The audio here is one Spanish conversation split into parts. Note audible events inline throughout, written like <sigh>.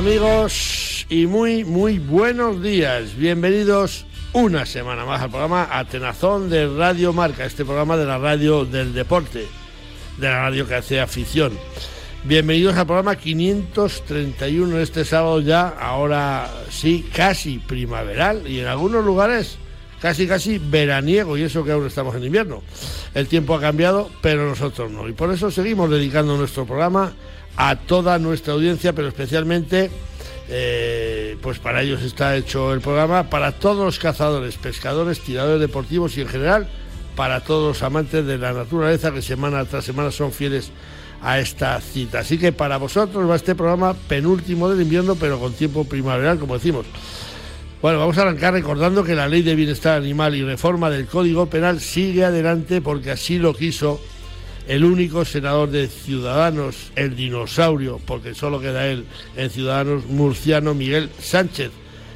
amigos y muy muy buenos días. Bienvenidos una semana más al programa Atenazón de Radio Marca, este programa de la radio del deporte, de la radio que hace afición. Bienvenidos al programa 531 este sábado ya, ahora sí, casi primaveral y en algunos lugares casi casi veraniego y eso que aún estamos en invierno. El tiempo ha cambiado, pero nosotros no. Y por eso seguimos dedicando nuestro programa a toda nuestra audiencia, pero especialmente, eh, pues para ellos está hecho el programa, para todos los cazadores, pescadores, tiradores deportivos y en general para todos los amantes de la naturaleza que semana tras semana son fieles a esta cita. Así que para vosotros va este programa penúltimo del invierno, pero con tiempo primaveral, como decimos. Bueno, vamos a arrancar recordando que la Ley de Bienestar Animal y reforma del Código Penal sigue adelante porque así lo quiso el único senador de Ciudadanos, el dinosaurio, porque solo queda él en Ciudadanos, murciano Miguel Sánchez,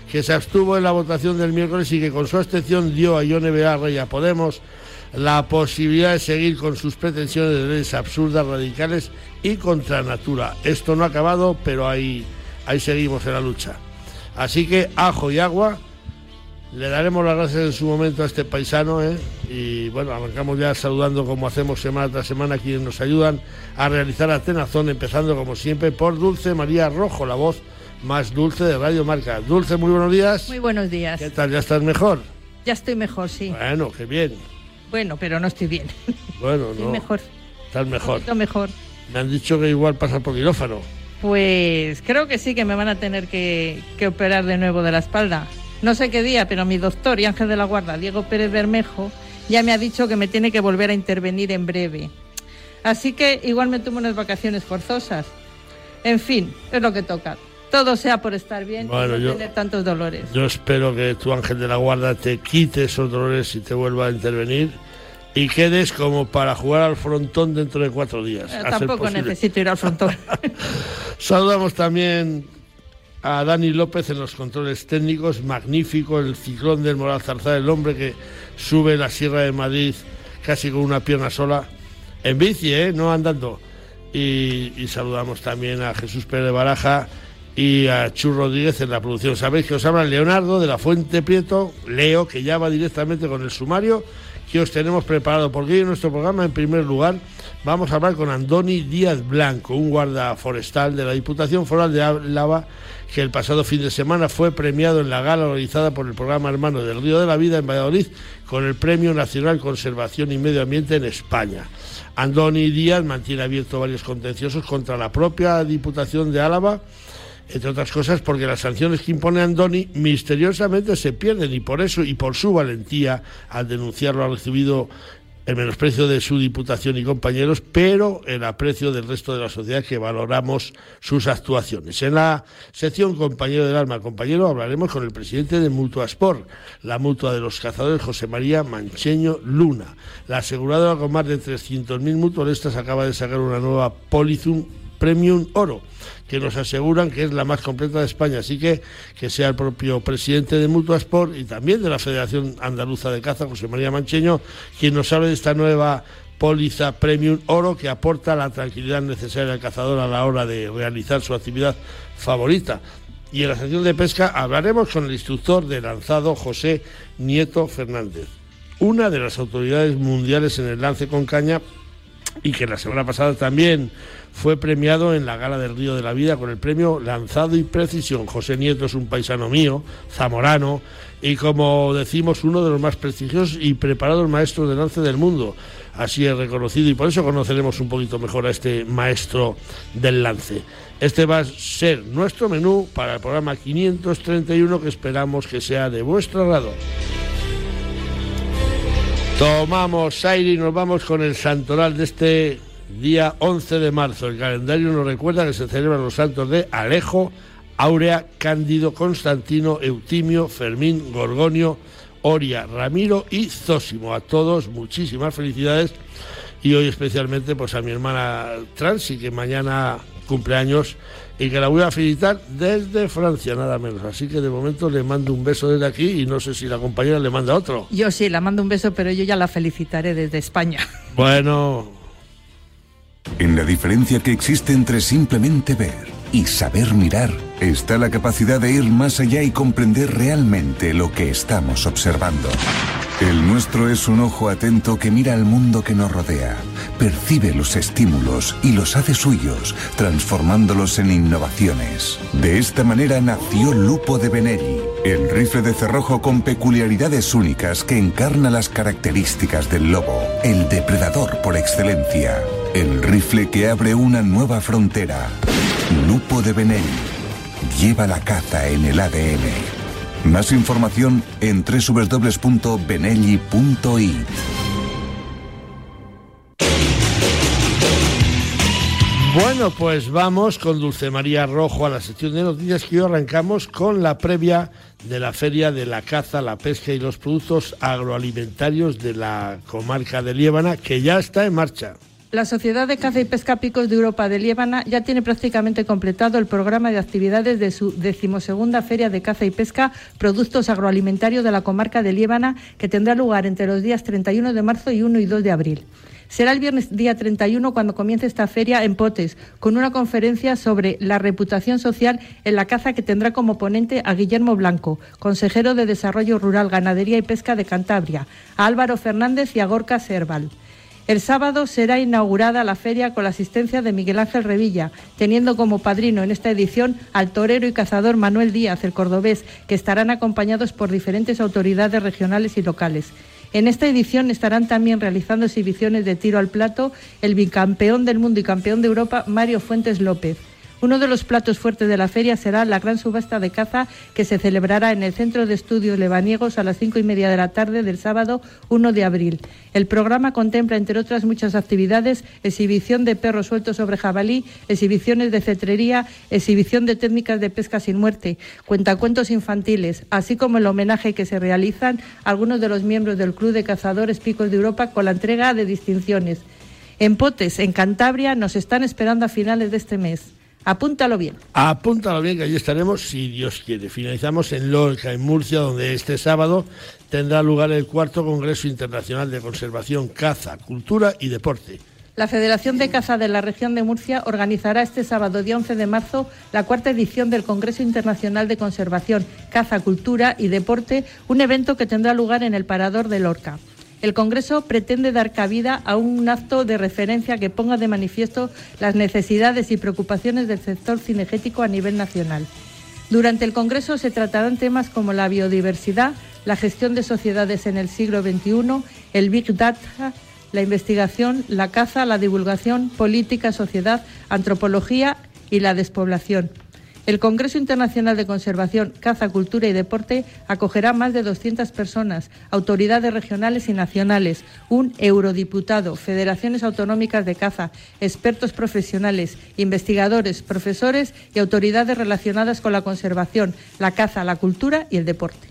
que se abstuvo en la votación del miércoles y que con su abstención dio a Ione y a Podemos la posibilidad de seguir con sus pretensiones de leyes absurdas, radicales y contra natura. Esto no ha acabado, pero ahí, ahí seguimos en la lucha. Así que ajo y agua le daremos las gracias en su momento a este paisano ¿eh? y bueno, arrancamos ya saludando como hacemos semana tras semana a quienes nos ayudan a realizar Atenazón, empezando como siempre por Dulce María Rojo, la voz más dulce de Radio Marca. Dulce, muy buenos días. Muy buenos días. ¿Qué tal? ¿Ya estás mejor? Ya estoy mejor, sí. Bueno, qué bien. Bueno, pero no estoy bien. Bueno, estoy no. mejor. Estás mejor. Un mejor. Me han dicho que igual pasa por quirófano. Pues creo que sí, que me van a tener que, que operar de nuevo de la espalda no sé qué día, pero mi doctor y ángel de la guarda, Diego Pérez Bermejo, ya me ha dicho que me tiene que volver a intervenir en breve. Así que igual me tomo unas vacaciones forzosas. En fin, es lo que toca. Todo sea por estar bien bueno, y no yo, tener tantos dolores. Yo espero que tu ángel de la guarda te quite esos dolores y te vuelva a intervenir y quedes como para jugar al frontón dentro de cuatro días. Eh, tampoco necesito ir al frontón. <laughs> <laughs> Saludamos también a Dani López en los controles técnicos, magnífico el ciclón del Moral Zarzar, el hombre que sube la Sierra de Madrid casi con una pierna sola, en bici, ¿eh? no andando. Y, y saludamos también a Jesús Pérez de Baraja y a Chu Rodríguez en la producción. Sabéis que os habla Leonardo de la Fuente Prieto, Leo, que ya va directamente con el sumario que os tenemos preparado, porque hoy en nuestro programa, en primer lugar, vamos a hablar con Andoni Díaz Blanco, un guarda forestal de la Diputación Foral de Álava, que el pasado fin de semana fue premiado en la gala organizada por el programa Hermano del Río de la Vida en Valladolid con el Premio Nacional Conservación y Medio Ambiente en España. Andoni Díaz mantiene abierto varios contenciosos contra la propia Diputación de Álava, entre otras cosas porque las sanciones que impone Andoni misteriosamente se pierden y por eso y por su valentía al denunciarlo ha recibido el menosprecio de su diputación y compañeros, pero el aprecio del resto de la sociedad que valoramos sus actuaciones. En la sección Compañero del Alma, compañero, hablaremos con el presidente de Mutua Sport, la mutua de los cazadores José María Mancheño Luna. La aseguradora con más de 300.000 mutualistas acaba de sacar una nueva Polizum Premium Oro que nos aseguran que es la más completa de España. Así que que sea el propio presidente de Mutua Sport y también de la Federación Andaluza de Caza, José María Mancheño, quien nos hable de esta nueva póliza Premium Oro que aporta la tranquilidad necesaria al cazador a la hora de realizar su actividad favorita. Y en la sección de pesca hablaremos con el instructor de lanzado José Nieto Fernández, una de las autoridades mundiales en el lance con caña y que la semana pasada también fue premiado en la Gala del Río de la Vida con el premio Lanzado y Precisión. José Nieto es un paisano mío, zamorano, y como decimos, uno de los más prestigiosos y preparados maestros de lance del mundo. Así es reconocido y por eso conoceremos un poquito mejor a este maestro del lance. Este va a ser nuestro menú para el programa 531 que esperamos que sea de vuestro agrado. Tomamos aire y nos vamos con el santoral de este día 11 de marzo. El calendario nos recuerda que se celebran los santos de Alejo, Áurea, Cándido, Constantino, Eutimio, Fermín, Gorgonio, Oria, Ramiro y Zósimo. A todos muchísimas felicidades y hoy especialmente pues a mi hermana Transi que mañana cumpleaños y que la voy a felicitar desde Francia, nada menos. Así que de momento le mando un beso desde aquí y no sé si la compañera le manda otro. Yo sí, la mando un beso, pero yo ya la felicitaré desde España. Bueno. En la diferencia que existe entre simplemente ver y saber mirar, está la capacidad de ir más allá y comprender realmente lo que estamos observando. El nuestro es un ojo atento que mira al mundo que nos rodea, percibe los estímulos y los hace suyos, transformándolos en innovaciones. De esta manera nació Lupo de Benelli, el rifle de cerrojo con peculiaridades únicas que encarna las características del lobo, el depredador por excelencia. El rifle que abre una nueva frontera. Lupo de Benelli. Lleva la caza en el ADN. Más información en www.benelli.it. Bueno, pues vamos con Dulce María Rojo a la sección de noticias que hoy arrancamos con la previa de la Feria de la Caza, la Pesca y los Productos Agroalimentarios de la comarca de Liébana, que ya está en marcha. La Sociedad de Caza y Pesca Picos de Europa de Liébana ya tiene prácticamente completado el programa de actividades de su decimosegunda Feria de Caza y Pesca Productos Agroalimentarios de la comarca de Liébana, que tendrá lugar entre los días 31 de marzo y 1 y 2 de abril. Será el viernes día 31 cuando comience esta feria en Potes, con una conferencia sobre la reputación social en la caza que tendrá como ponente a Guillermo Blanco, consejero de Desarrollo Rural, Ganadería y Pesca de Cantabria, a Álvaro Fernández y a Gorka Serval. El sábado será inaugurada la feria con la asistencia de Miguel Ángel Revilla, teniendo como padrino en esta edición al torero y cazador Manuel Díaz, el cordobés, que estarán acompañados por diferentes autoridades regionales y locales. En esta edición estarán también realizando exhibiciones de tiro al plato el bicampeón del mundo y campeón de Europa Mario Fuentes López. Uno de los platos fuertes de la feria será la gran subasta de caza que se celebrará en el Centro de Estudios Lebaniegos a las cinco y media de la tarde del sábado 1 de abril. El programa contempla, entre otras muchas actividades, exhibición de perros sueltos sobre jabalí, exhibiciones de cetrería, exhibición de técnicas de pesca sin muerte, cuentacuentos infantiles, así como el homenaje que se realizan algunos de los miembros del Club de Cazadores Picos de Europa con la entrega de distinciones. En Potes, en Cantabria, nos están esperando a finales de este mes. Apúntalo bien. Apúntalo bien, que allí estaremos, si Dios quiere. Finalizamos en Lorca, en Murcia, donde este sábado tendrá lugar el cuarto Congreso Internacional de Conservación, Caza, Cultura y Deporte. La Federación de Caza de la región de Murcia organizará este sábado, día 11 de marzo, la cuarta edición del Congreso Internacional de Conservación, Caza, Cultura y Deporte, un evento que tendrá lugar en el Parador de Lorca. El Congreso pretende dar cabida a un acto de referencia que ponga de manifiesto las necesidades y preocupaciones del sector cinegético a nivel nacional. Durante el Congreso se tratarán temas como la biodiversidad, la gestión de sociedades en el siglo XXI, el Big Data, la investigación, la caza, la divulgación, política, sociedad, antropología y la despoblación. El Congreso Internacional de Conservación, Caza, Cultura y Deporte acogerá más de 200 personas, autoridades regionales y nacionales, un eurodiputado, federaciones autonómicas de caza, expertos profesionales, investigadores, profesores y autoridades relacionadas con la conservación, la caza, la cultura y el deporte.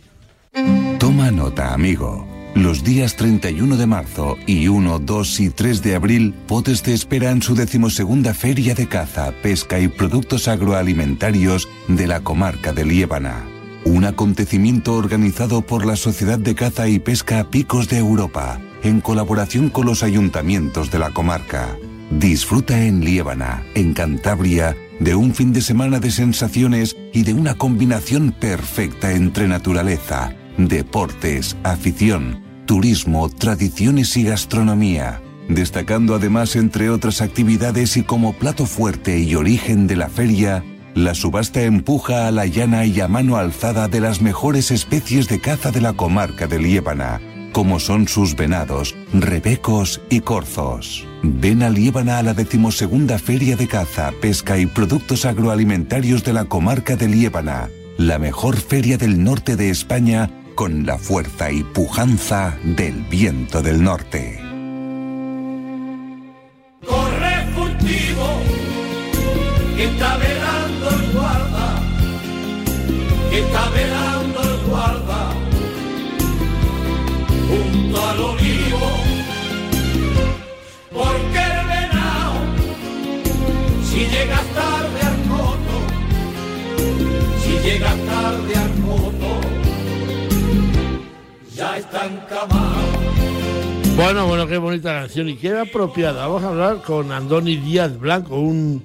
Toma nota, amigo. Los días 31 de marzo y 1, 2 y 3 de abril, Potes te espera en su decimosegunda Feria de Caza, Pesca y Productos Agroalimentarios de la comarca de Liébana. Un acontecimiento organizado por la Sociedad de Caza y Pesca Picos de Europa, en colaboración con los ayuntamientos de la comarca. Disfruta en Liébana, en Cantabria, de un fin de semana de sensaciones y de una combinación perfecta entre naturaleza, deportes, afición, turismo, tradiciones y gastronomía, destacando además entre otras actividades y como plato fuerte y origen de la feria, la subasta empuja a la llana y a mano alzada de las mejores especies de caza de la comarca de Liébana, como son sus venados, rebecos y corzos. Ven a Liébana a la decimosegunda Feria de Caza, Pesca y Productos Agroalimentarios de la comarca de Liébana, la mejor feria del norte de España con la fuerza y pujanza del viento del norte. Corre furtivo, que está velando el guarda, que está velando ya están camados. Bueno, bueno, qué bonita canción y qué apropiada. Vamos a hablar con Andoni Díaz Blanco, un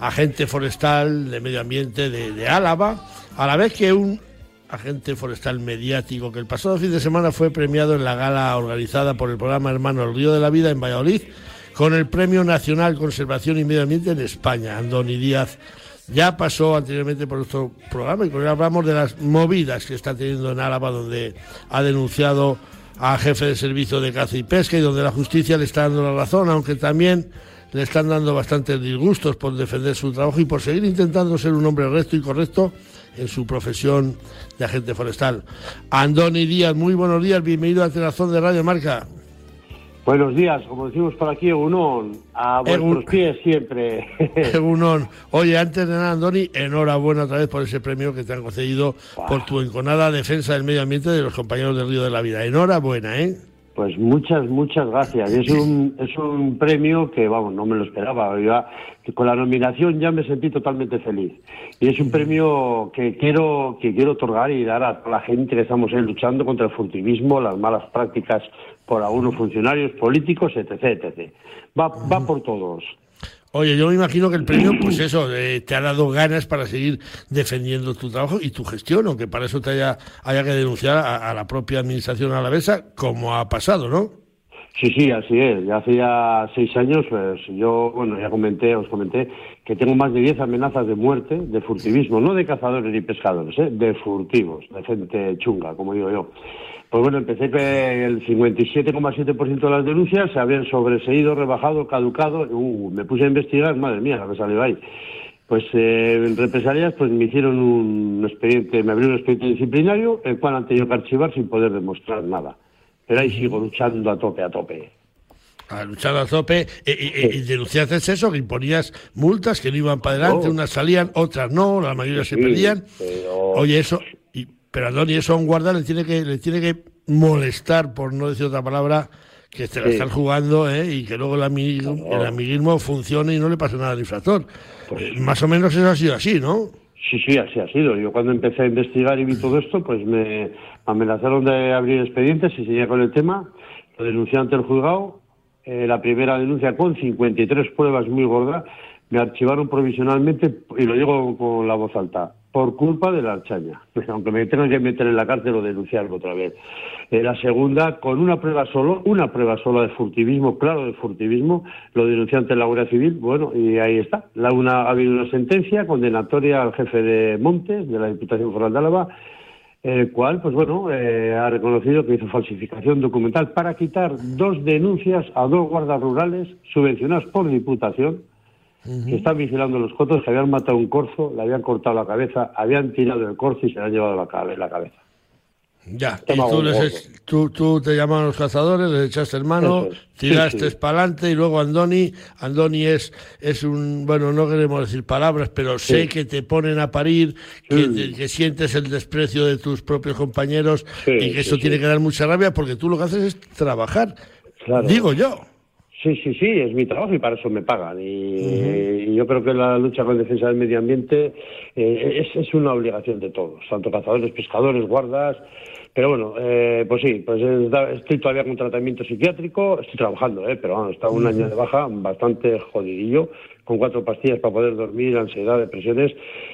agente forestal de medio ambiente de, de Álava, a la vez que un agente forestal mediático que el pasado fin de semana fue premiado en la gala organizada por el programa Hermano El Río de la Vida en Valladolid con el Premio Nacional Conservación y Medio Ambiente en España. Andoni Díaz ya pasó anteriormente por nuestro programa y con hablamos de las movidas que está teniendo en Álava, donde ha denunciado a jefe de servicio de caza y pesca y donde la justicia le está dando la razón, aunque también le están dando bastantes disgustos por defender su trabajo y por seguir intentando ser un hombre recto y correcto en su profesión de agente forestal. Andoni Díaz, muy buenos días, bienvenido a Tenazón de Radio Marca. Buenos días, como decimos por aquí, Egunon, a vuestros pies siempre. <laughs> Egunon. Oye, antes de nada, Andoni, enhorabuena otra vez por ese premio que te han concedido por tu enconada defensa del medio ambiente de los compañeros del Río de la Vida. Enhorabuena, ¿eh? Pues muchas, muchas gracias. Es un, es un premio que, vamos, no me lo esperaba. con la nominación ya me sentí totalmente feliz. Y es un premio que quiero, que quiero otorgar y dar a toda la gente que estamos ahí luchando contra el furtivismo, las malas prácticas por algunos funcionarios políticos, etc. etc. Va, va por todos. Oye, yo me imagino que el premio, pues eso, eh, te ha dado ganas para seguir defendiendo tu trabajo y tu gestión, aunque para eso te haya, haya que denunciar a, la propia administración alavesa, como ha pasado, ¿no? Sí, sí, así es. Ya hace ya seis años, pues yo, bueno, ya comenté, os comenté que tengo más de diez amenazas de muerte, de furtivismo, no de cazadores ni pescadores, ¿eh? de furtivos, de gente chunga, como digo yo. Pues bueno, empecé que el 57,7% de las denuncias se habían sobreseído, rebajado, caducado. Uh, me puse a investigar, madre mía, lo que salió ahí. Pues eh, en represalias pues me hicieron un expediente, me abrieron un expediente disciplinario, el cual han tenido que archivar sin poder demostrar nada. Pero ahí sigo luchando a tope, a tope. A luchar a tope. Eh, eh, y denunciaste eso, que imponías multas que no iban para adelante, unas salían, otras no, la mayoría se perdían. Oye, eso, pero a Doni eso a un guarda le tiene que le tiene que molestar, por no decir otra palabra, que te la están jugando ¿eh? y que luego el, amiguismo, funcione y no le pase nada al infractor. Pues eh, más o menos eso ha sido así, ¿no? Sí, sí, así ha sido. Yo cuando empecé a investigar y vi todo esto, pues me amenazaron de abrir expedientes y seguía con el tema. Lo denuncié ante el juzgado. Eh, la primera denuncia con 53 pruebas muy gordas. Me archivaron provisionalmente, y lo digo con la voz alta, por culpa de la archaña. Aunque me tengan que meter en la cárcel o denunciarlo otra vez. Eh, la segunda, con una prueba solo, una prueba solo de furtivismo, claro, de furtivismo, lo denuncié ante la Guardia Civil, bueno, y ahí está. La una, ha habido una sentencia condenatoria al jefe de Montes, de la Diputación Foral de Álava, el cual, pues bueno, eh, ha reconocido que hizo falsificación documental para quitar dos denuncias a dos guardas rurales subvencionadas por Diputación, que están vigilando los cotos, que habían matado un corzo, le habían cortado la cabeza, habían tirado el corzo y se le han llevado la, cabeza. Ya, y tú, tú, te llamaban los cazadores, les echaste el mano, tiraste para adelante y luego Andoni, Andoni es, es un, bueno, no queremos decir palabras, pero sé que te ponen a parir, que, que, sientes el desprecio de tus propios compañeros y que eso tiene que dar mucha rabia porque tú lo que haces es trabajar, digo yo. Sí, sí, sí, es mi trabajo y para eso me pagan. Y, yo creo que la lucha con defensa del medio ambiente eh, es, es, una obligación de todos, tanto cazadores, pescadores, guardas. Pero bueno, eh, pues sí, pues estoy todavía con tratamiento psiquiátrico, estoy trabajando, eh, pero bueno, está un año de baja bastante jodidillo, con cuatro pastillas para poder dormir, ansiedad, depresiones.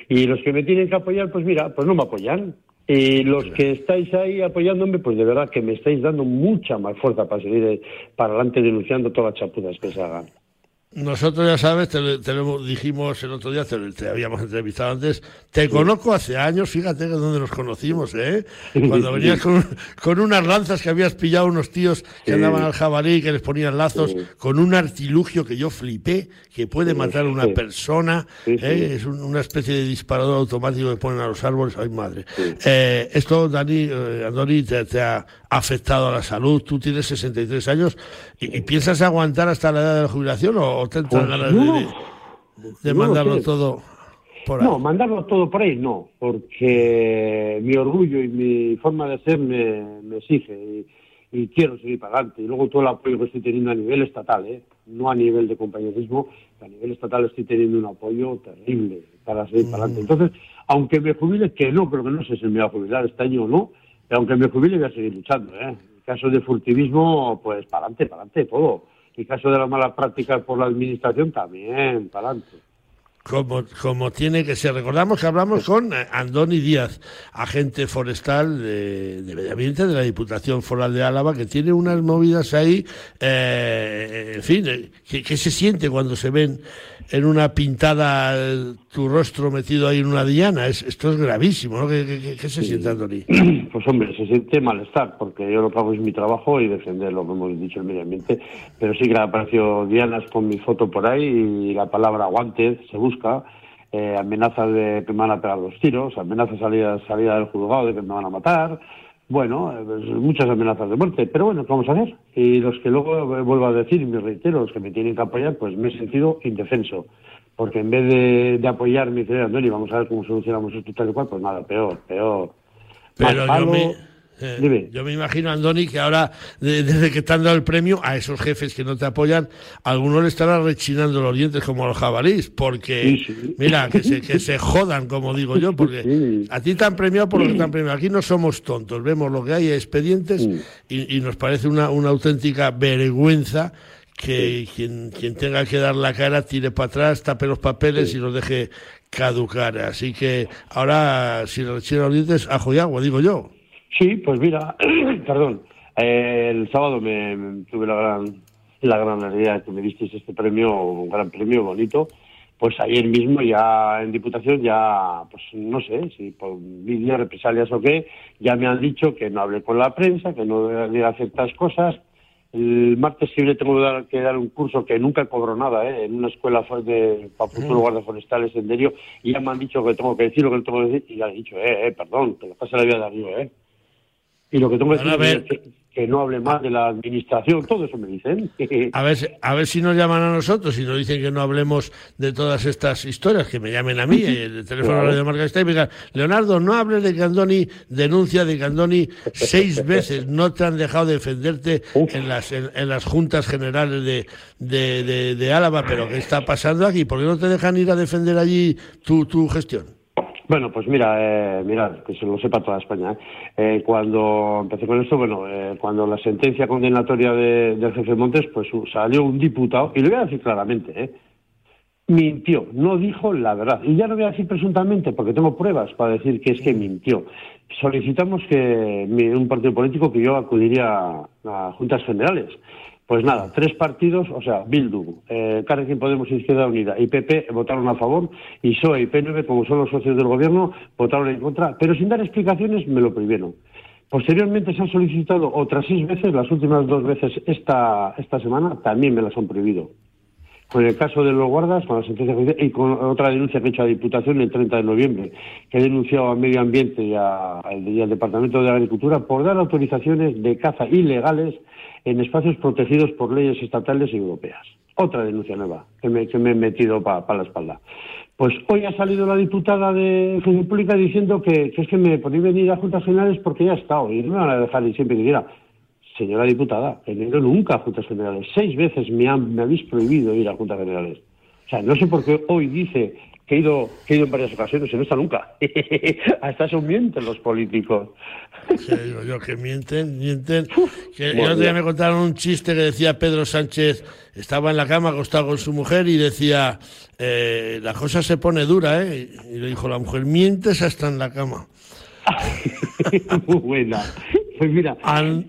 Y los que me tienen que apoyar, pues mira, pues no me apoyan. Y los que estáis ahí apoyándome, pues de verdad que me estáis dando mucha más fuerza para seguir para adelante denunciando todas las chapudas que se hagan. Nosotros, ya sabes, te, lo dijimos el otro día, te, habíamos entrevistado antes. Te conozco hace años, fíjate donde nos conocimos, ¿eh? Cuando venías con, unas lanzas que habías pillado unos tíos que andaban al jabalí, que les ponían lazos, con un artilugio que yo flipé, que puede matar a una persona. ¿eh? Es una especie de disparador automático que ponen a los árboles. ¡Ay, madre! Eh, esto, Dani, eh, Andoni, te, ha afectado a la salud. Tú tienes 63 años y, y piensas aguantar hasta la edad de la jubilación o pues de, mandarlo todo por ahí? No, mandarlo todo por ahí no, porque mi orgullo y mi forma de ser me, exige y, quiero seguir para adelante. Y luego todo el apoyo que estoy teniendo a nivel estatal, ¿eh? no a nivel de compañerismo, a nivel estatal estoy teniendo un apoyo terrible para seguir para adelante. Mm. Entonces, aunque me jubile, que no, creo que no sé si me va a jubilar este año o no, aunque me jubile voy a seguir luchando. ¿eh? En caso de furtivismo, pues para adelante, para adelante, todo y caso de las malas prácticas por la administración también, para adelante. Como, como tiene que ser. Recordamos que hablamos con Andoni Díaz, agente forestal de, de Medio Ambiente de la Diputación Foral de Álava, que tiene unas movidas ahí, eh, en fin, eh, ¿qué, ¿qué, se siente cuando se ven en una pintada eh, tu rostro metido ahí en una diana? Es, esto es gravísimo, ¿no? ¿Qué, qué, qué se sí. siente, Andoni? <clears throat> Pues hombre, se siente malestar, porque yo lo que hago es mi trabajo y defender lo que hemos dicho el medio ambiente, pero sí que le apareció dianas con mi foto por ahí y la palabra guantes se busca busca, eh, amenazas de que me van a pegar los tiros, amenazas salida, salida del juzgado de que me van a matar, bueno, eh, pues muchas amenazas de muerte, pero bueno, ¿qué vamos a hacer? Y los que luego, eh, vuelvo a decir, y me reitero, los que me tienen que apoyar, pues me he sentido indefenso, porque en vez de, de apoyar mi idea, y vamos a ver cómo solucionamos esto tal y cual, pues nada, peor, peor. Pero yo me... Eh, yo me imagino, Andoni, que ahora, de, desde que te han dado el premio, a esos jefes que no te apoyan, algunos le estarán rechinando los dientes como a los jabalís, porque, sí, sí. mira, que se, que se jodan, como digo yo, porque sí. a ti te han premiado por lo que te han premiado. Aquí no somos tontos, vemos lo que hay, expedientes, y, y, nos parece una, una auténtica vergüenza que quien, quien tenga que dar la cara tire para atrás, tape los papeles y los deje caducar. Así que ahora, si le rechinan los dientes, ajo y agua, digo yo. Sí, pues mira, <clears throat> perdón, eh, el sábado me, me, tuve la gran, la gran alegría de que me disteis este premio, un gran premio bonito. Pues ayer mismo ya en Diputación ya, pues no sé si por vídeo, represalias o qué, ya me han dicho que no hable con la prensa, que no diga ciertas cosas. El martes siguiente tengo que dar, que dar un curso que nunca cobro nada, ¿eh? en una escuela de, para futuros guardas forestales en Derio, y ya me han dicho que tengo que decir lo que tengo que decir, y ya he dicho, eh, eh, perdón, que le pase la vida de arriba, eh. Y lo que tengo que decir es que, que, no hable más de la administración, todo eso me dicen. A ver, a ver si nos llaman a nosotros y nos dicen que no hablemos de todas estas historias, que me llamen a mí, <laughs> el teléfono claro. de Marca está y me digan, Leonardo, no hables de Candoni, denuncia de Candoni seis <laughs> veces, no te han dejado defenderte en las, en, en, las juntas generales de, de, de, de Álava, pero ¿qué está pasando aquí? ¿Por qué no te dejan ir a defender allí tu, tu gestión? Bueno, pues mira, eh, mira, que se lo sepa toda España. ¿eh? Eh, cuando empecé con esto, bueno, eh, cuando la sentencia condenatoria de, del jefe Montes, pues salió un diputado, y lo voy a decir claramente, ¿eh? mintió, no dijo la verdad. Y ya no voy a decir presuntamente, porque tengo pruebas para decir que es que mintió. Solicitamos que un partido político que yo acudiría a, a juntas generales. Pues nada, tres partidos, o sea, Bildu, eh, Carrequín Podemos Izquierda Unida y PP votaron a favor y PSOE y PNV, como son los socios del gobierno, votaron en contra, pero sin dar explicaciones me lo prohibieron. Posteriormente se han solicitado otras seis veces, las últimas dos veces esta, esta semana también me las han prohibido. Con el caso de los guardas, con la sentencia judicial y con otra denuncia que he hecho a Diputación el 30 de noviembre, que he denunciado a Medio Ambiente y, a, y al Departamento de Agricultura por dar autorizaciones de caza ilegales en espacios protegidos por leyes estatales y europeas. Otra denuncia nueva que me, he metido para pa la espalda. Pues hoy ha salido la diputada de Función Pública diciendo que, es que me podéis venir a Juntas Generales porque ya he estado y no me van a dejar ir siempre que quiera. Señora diputada, he venido nunca a Juntas Generales. Seis veces me, han, me habéis prohibido ir a Juntas Generales. O sea, no sé por qué hoy dice que he ido, que he ido en varias ocasiones y no está nunca. <laughs> Hasta eso mienten los políticos. Sí, digo yo que mienten, mienten. Que el otro día me contaron un chiste que decía Pedro Sánchez, estaba en la cama acostado con su mujer y decía, eh, la cosa se pone dura, ¿eh? Y le dijo la mujer, mientes hasta en la cama. <laughs> Muy buena. Pues mira, Al...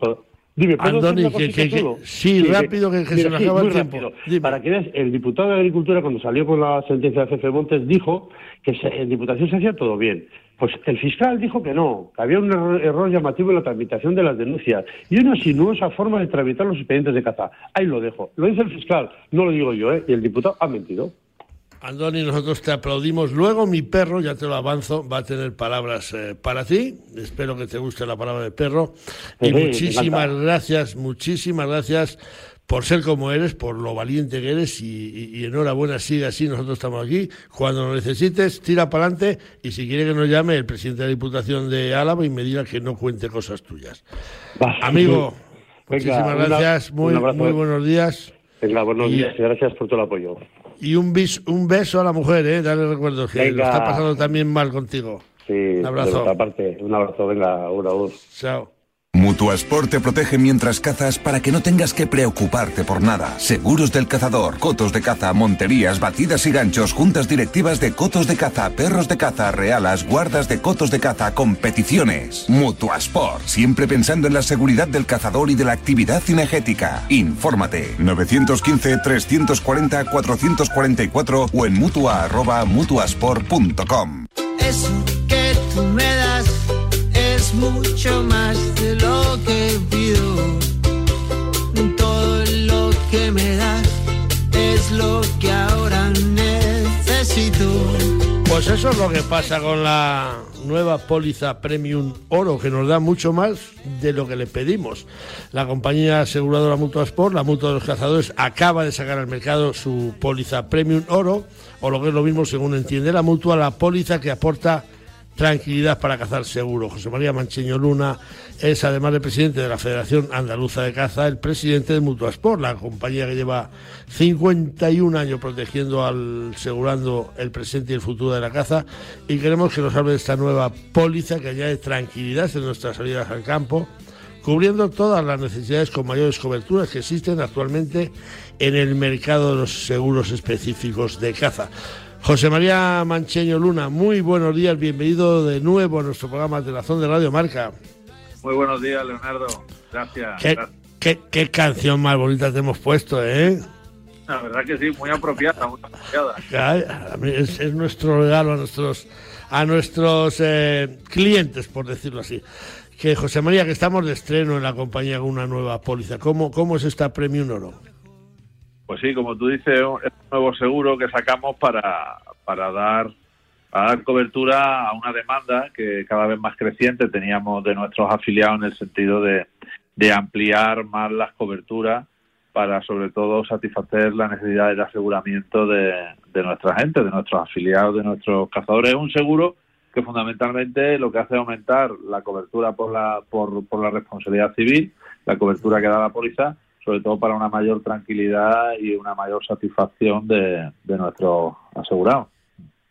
Dime, Andoni, que, que, que, sí, rápido, que, se me acaba el tiempo. Para que veas, el diputado de Agricultura, cuando salió con la sentencia de Jefe Montes, dijo que se, en Diputación se hacía todo bien. Pues el fiscal dijo que no, que había un error, error llamativo en la tramitación de las denuncias y una sinuosa forma de tramitar los expedientes de caza. Ahí lo dejo. Lo dice el fiscal, no lo digo yo, ¿eh? Y el diputado ha mentido. Andoni, nosotros te aplaudimos. Luego mi perro, ya te lo avanzo, va a tener palabras eh, para ti. Espero que te guste la palabra de perro. Y muchísimas gracias, muchísimas gracias por ser como eres, por lo valiente que eres y, y, y, enhorabuena, sigue así, nosotros estamos aquí. Cuando lo necesites, tira para adelante y si quiere que nos llame el presidente de la Diputación de Álava y me diga que no cuente cosas tuyas. Va, Amigo, Venga, muchísimas gracias, muy, muy buenos días. Venga, buenos y, días y gracias por todo el apoyo. Y un, bis, un beso a la mujer, ¿eh? Dale recuerdos, que venga. lo está pasando también mal contigo. Sí, un abrazo. Aparte, un abrazo, venga, un abrazo. Chao. Mutuasport te protege mientras cazas para que no tengas que preocuparte por nada. Seguros del cazador, cotos de caza, monterías, batidas y ganchos, juntas directivas de cotos de caza, perros de caza, realas, guardas de cotos de caza, competiciones. Mutuasport, siempre pensando en la seguridad del cazador y de la actividad cinegética. Infórmate 915 340 444 o en mutua@mutuasport.com. Eso que tú me das es mucho más eso es lo que pasa con la nueva póliza Premium Oro, que nos da mucho más de lo que le pedimos. La compañía aseguradora Mutua Sport, la Mutua de los Cazadores, acaba de sacar al mercado su póliza Premium Oro, o lo que es lo mismo, según entiende la Mutua, la póliza que aporta tranquilidad para cazar seguro. José María Mancheño Luna es, además de presidente de la Federación Andaluza de Caza, el presidente de Mutuasport, la compañía que lleva 51 años protegiendo al, asegurando el presente y el futuro de la caza. Y queremos que nos hable de esta nueva póliza que añade tranquilidad en nuestras salidas al campo, cubriendo todas las necesidades con mayores coberturas que existen actualmente en el mercado de los seguros específicos de caza. José María Mancheño Luna, muy buenos días, bienvenido de nuevo a nuestro programa de la Zona de Radio Marca. Muy buenos días, Leonardo. Gracias. ¿Qué, gracias. qué, qué canción más bonita te hemos puesto, ¿eh? La verdad que sí, muy apropiada, muy apropiada. Es nuestro regalo a nuestros a nuestros eh, clientes, por decirlo así. Que José María, que estamos de estreno en la compañía con una nueva póliza. ¿Cómo, cómo es esta Premium Oro? Pues sí, como tú dices, es un nuevo seguro que sacamos para, para dar para dar cobertura a una demanda que cada vez más creciente teníamos de nuestros afiliados en el sentido de, de ampliar más las coberturas para sobre todo satisfacer las necesidades de aseguramiento de, de nuestra gente, de nuestros afiliados, de nuestros cazadores. Es un seguro que fundamentalmente lo que hace es aumentar la cobertura por la, por, por la responsabilidad civil, la cobertura que da la póliza, sobre todo para una mayor tranquilidad y una mayor satisfacción de, de nuestros asegurados.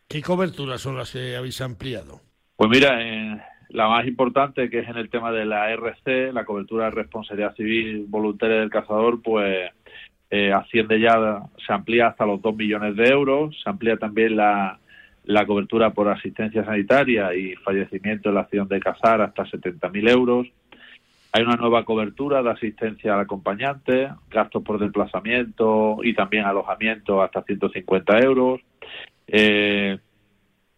¿Qué coberturas son las que habéis ampliado? Pues mira, eh, la más importante, que es en el tema de la RC, la cobertura de responsabilidad civil voluntaria del cazador, pues eh, asciende ya, se amplía hasta los 2 millones de euros, se amplía también la, la cobertura por asistencia sanitaria y fallecimiento en la acción de cazar hasta 70.000 euros. Hay una nueva cobertura de asistencia al acompañante, gastos por desplazamiento y también alojamiento hasta 150 euros. Eh,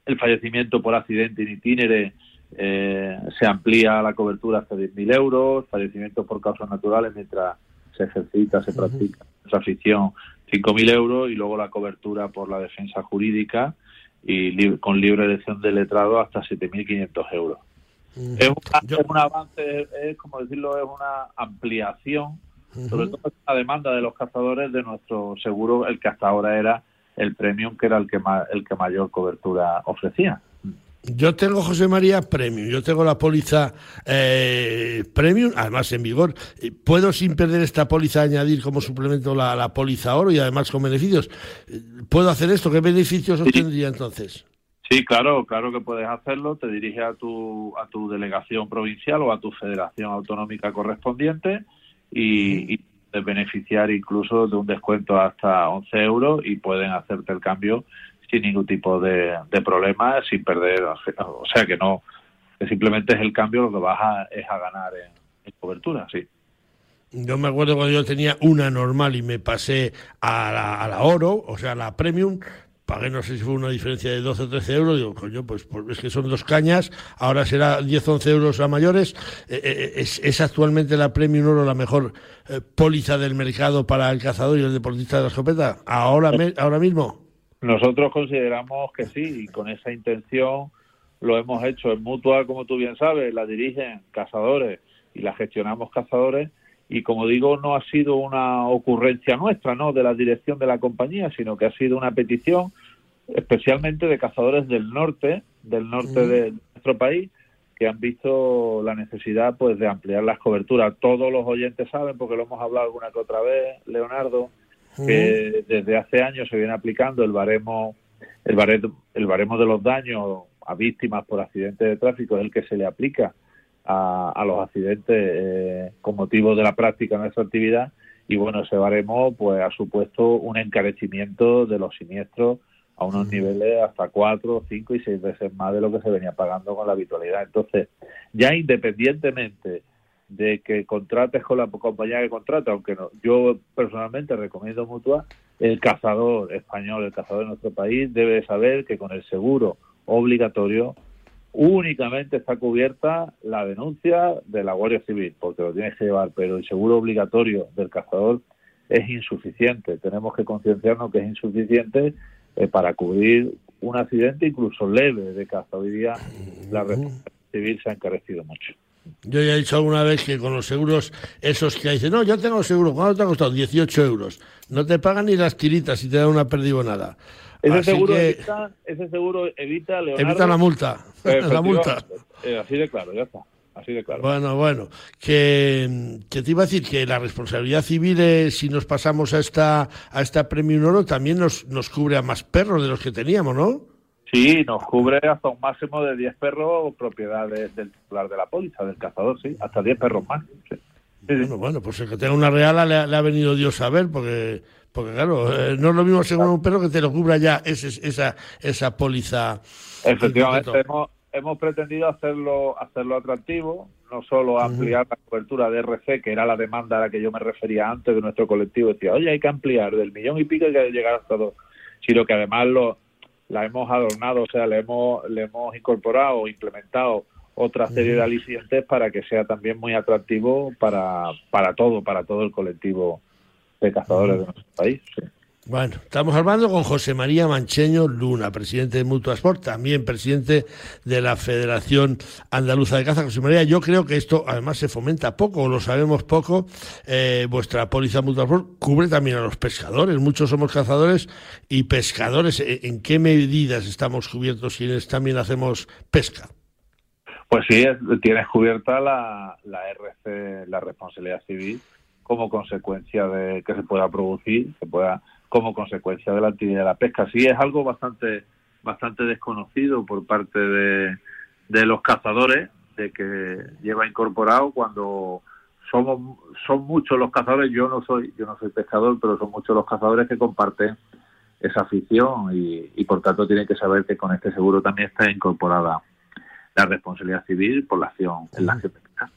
el fallecimiento por accidente in itinere eh, se amplía la cobertura hasta 10.000 euros, fallecimiento por causas naturales mientras se ejercita, se practica esa afición, 5.000 euros y luego la cobertura por la defensa jurídica y con libre elección de letrado hasta 7.500 euros. Es, una, Yo- es un avance, es como decirlo, es una ampliación, sobre todo la demanda de los cazadores de nuestro seguro, el que hasta ahora era el premium, que era el que, ma- el que mayor cobertura ofrecía. Yo tengo, José María, Premium. Yo tengo la póliza eh, Premium, además en vigor. Eh, ¿Puedo, sin perder esta póliza, añadir como suplemento la, la póliza Oro y además con beneficios? Eh, ¿Puedo hacer esto? ¿Qué beneficios obtendría entonces? Sí, claro, claro que puedes hacerlo. Te diriges a tu, a tu delegación provincial o a tu federación autonómica correspondiente y, y te beneficiar incluso de un descuento hasta 11 euros y pueden hacerte el cambio sin ningún tipo de, de problema, sin perder. O sea que no, que simplemente es el cambio lo que vas a, es a ganar en, en cobertura, sí. Yo me acuerdo cuando yo tenía una normal y me pasé a la, a la Oro, o sea, a la Premium, pagué no sé si fue una diferencia de 12 o 13 euros, digo, coño, pues, pues es que son dos cañas, ahora será 10 o 11 euros a mayores. Eh, eh, es, ¿Es actualmente la Premium Oro la mejor eh, póliza del mercado para el cazador y el deportista de la escopeta? ¿Ahora, me- ahora mismo? Nosotros consideramos que sí, y con esa intención lo hemos hecho en Mutua, como tú bien sabes, la dirigen cazadores y la gestionamos cazadores, y como digo, no ha sido una ocurrencia nuestra, ¿no?, de la dirección de la compañía, sino que ha sido una petición especialmente de cazadores del norte, del norte Mm. de nuestro país, que han visto la necesidad pues de ampliar las coberturas. Todos los oyentes saben, porque lo hemos hablado alguna que otra vez, Leonardo, que desde hace años se viene aplicando el baremo el baremo, el baremo de los daños a víctimas por accidentes de tráfico es el que se le aplica a, los accidentes eh, con motivo de la práctica de nuestra actividad y bueno, ese baremo pues ha supuesto un encarecimiento de los siniestros a unos niveles hasta cuatro, cinco y seis veces más de lo que se venía pagando con la habitualidad. Entonces, ya independientemente de que contrates con la compañía que contrata, aunque no, yo personalmente recomiendo mutua, el cazador español, el cazador de nuestro país debe saber que con el seguro obligatorio únicamente está cubierta la denuncia de la Guardia Civil, porque lo tienes que llevar, pero el seguro obligatorio del cazador es insuficiente. Tenemos que concienciarnos que es insuficiente eh, para cubrir un accidente incluso leve de caza. Hoy día la responsabilidad civil se ha encarecido mucho. Yo ya he dicho alguna vez que con los seguros esos que dicen, no, yo tengo seguro, ¿cuánto te ha costado? 18 euros. No te pagan ni las tiritas si te dan una nada. Ese seguro, evita, ese seguro evita, evita la multa. <laughs> la multa. Eh, así de claro, ya está. Así de claro. Bueno, bueno, que, que, te iba a decir que la responsabilidad civil, si nos pasamos a esta a esta Premium Oro, también nos, nos cubre a más perros de los que teníamos, ¿no? Sí, nos cubre hasta un máximo de 10 perros propiedad del titular de la póliza, del cazador, sí, hasta 10 perros más. Bueno, bueno, pues el que tenga una reala le, ha venido Dios a ver, porque, porque claro, eh, no es lo mismo según un perro que te lo cubra ya esa, esa póliza. Efectivamente, hemos, hemos pretendido hacerlo, hacerlo atractivo, no solo ampliar la cobertura de RC, que era la demanda a la que yo me refería antes de nuestro colectivo, decía, oye, hay que ampliar del millón y pico hay que llegar hasta dos, sino que además lo la hemos adornado, o sea, le hemos, le hemos incorporado o implementado otra serie de alicientes para que sea también muy atractivo para, para todo, para todo el colectivo de cazadores de nuestro país. Bueno, estamos hablando con José María Mancheño Luna, presidente de Mutua Sport, también presidente de la Federación Andaluza de Caza. José María, yo creo que esto además se fomenta poco, lo sabemos poco. Eh, vuestra póliza Mutua Sport cubre también a los pescadores. Muchos somos cazadores y pescadores. ¿En qué medidas estamos cubiertos quienes también hacemos pesca? Pues sí, tienes cubierta la, la RC, la responsabilidad civil, como consecuencia de que se pueda producir, se pueda como consecuencia de la actividad de la pesca. Sí es algo bastante bastante desconocido por parte de, de los cazadores, de que lleva incorporado cuando somos son muchos los cazadores, yo no soy yo no soy pescador, pero son muchos los cazadores que comparten esa afición y, y por tanto tienen que saber que con este seguro también está incorporada la responsabilidad civil por la acción en la acción pesca.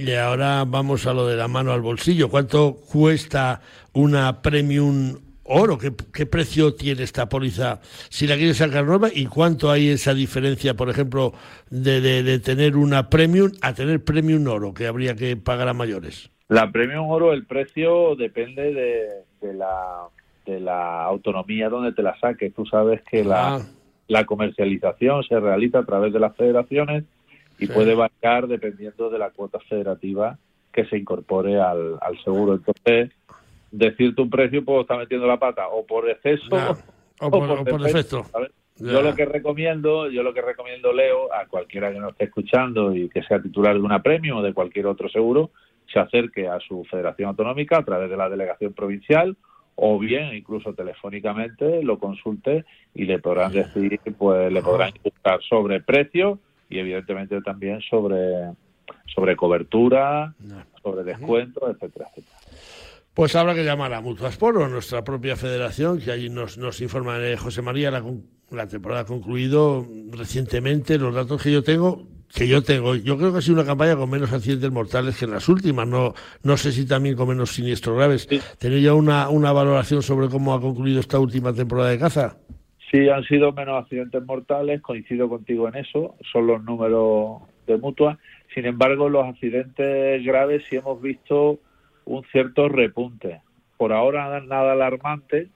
Y ahora vamos a lo de la mano al bolsillo. ¿Cuánto cuesta una Premium Oro? ¿Qué, precio tiene esta póliza si la quieres sacar nueva? ¿Y cuánto hay esa diferencia, por ejemplo, de, de, tener una Premium a tener Premium Oro, que habría que pagar a mayores? La Premium Oro, el precio depende de, la, de la autonomía donde te la saques. Tú sabes que la, ah. la comercialización se realiza a través de las federaciones y puede variar dependiendo de la cuota federativa que se incorpore al, seguro. Entonces, decirte un precio, pues está metiendo la pata o por exceso o, por, defecto. Yo lo que recomiendo, yo lo que recomiendo, Leo, a cualquiera que nos esté escuchando y que sea titular de una premio o de cualquier otro seguro, se acerque a su federación autonómica a través de la delegación provincial o bien incluso telefónicamente lo consulte y le podrán decir, pues le podrán buscar sobre precio y evidentemente también sobre, sobre cobertura, sobre descuentos, etcétera, etcétera. Pues habrá que llamar a Mutuaspor o nuestra propia federación, que allí nos, nos informa eh, José María, la, la temporada ha concluido recientemente, los datos que yo tengo, que yo tengo, yo creo que ha sido una campaña con menos accidentes mortales que en las últimas, no, no sé si también con menos siniestros graves. ¿Tenéis ya una, una valoración sobre cómo ha concluido esta última temporada de caza? Sí, han sido menos accidentes mortales, coincido contigo en eso, son los números de mutua. Sin embargo, los accidentes graves sí hemos visto un cierto repunte. Por ahora nada alarmante,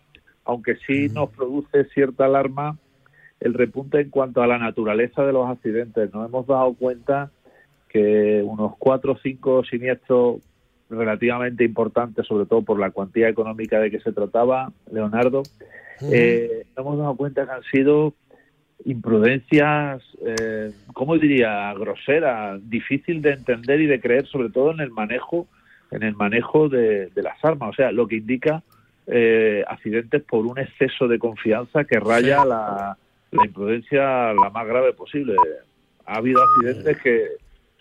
aunque sí nos produce cierta alarma el repunte en cuanto a la naturaleza de los accidentes. Nos hemos dado cuenta que unos cuatro o cinco siniestros relativamente importantes, sobre todo por la cuantía económica de que se trataba, Leonardo, eh, hemos dado cuenta que han sido imprudencias, eh, ¿cómo diría?, groseras, difícil de entender y de creer, sobre todo en el manejo, en el manejo de, las armas. O sea, lo que indica eh, accidentes por un exceso de confianza que raya la, imprudencia la más grave posible. Ha habido accidentes que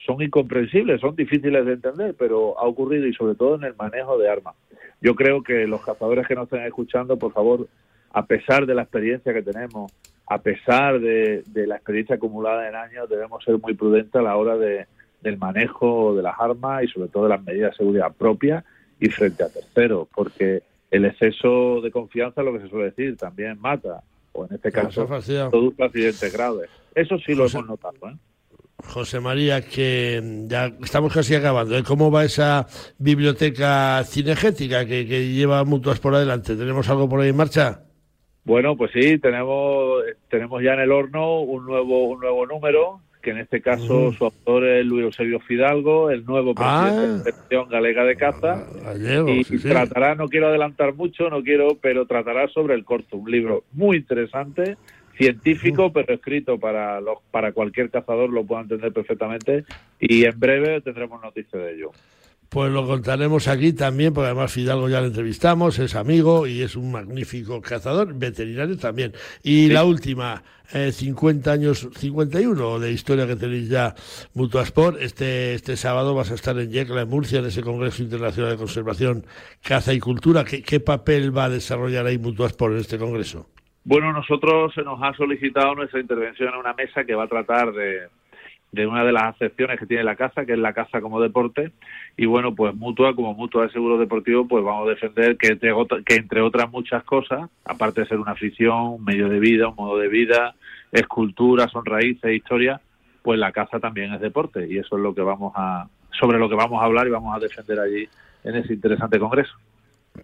son incomprensibles, son difíciles de entender, pero ha ocurrido y sobre todo en el manejo de armas. Yo creo que los cazadores que nos estén escuchando, por favor, a pesar de la experiencia que tenemos, a pesar de, la experiencia acumulada en años, debemos ser muy prudentes a la hora de, del manejo de las armas y sobre todo de las medidas de seguridad propias y frente a terceros, porque el exceso de confianza, lo que se suele decir, también mata, o en este caso, produce accidentes graves. Eso sí lo hemos notado. ¿eh? José María, que ya estamos casi acabando. ¿eh? ¿Cómo va esa biblioteca cinegética que, que lleva mutuas por adelante? ¿Tenemos algo por ahí en marcha? Bueno, pues sí, tenemos tenemos ya en el horno un nuevo un nuevo número que en este caso su autor es Luis Eusebio Fidalgo, el nuevo presidente de la Federación Galega de Caza. Ah, y tratará, no quiero adelantar mucho, no quiero, pero tratará sobre el corzo, un libro muy interesante, científico, pero escrito para los, para cualquier cazador, lo pueda entender perfectamente, y en breve tendremos noticias de ello. Pues lo contaremos aquí también, porque además Fidalgo ya lo entrevistamos, es amigo y es un magnífico cazador, veterinario también. Y la última, eh, 50 años, 51 de historia que tenéis ya Mutuasport. Este, este sábado vas a estar en Yecla, en Murcia, en ese Congreso Internacional de Conservación, Caza y Cultura. ¿Qué, qué papel va a desarrollar ahí Mutuasport en este congreso? Bueno, nosotros se nos ha solicitado nuestra intervención en una mesa que va a tratar de de una de las acepciones que tiene la caza, que es la caza como deporte. Y bueno, pues Mutua, como Mutua de Seguro Deportivo, pues vamos a defender que, que entre otras muchas cosas, aparte de ser una afición, un medio de vida, un modo de vida, es cultura, son raíces, historia, pues la caza también es deporte. Y eso es lo que vamos a, sobre lo que vamos a hablar y vamos a defender allí en ese interesante congreso.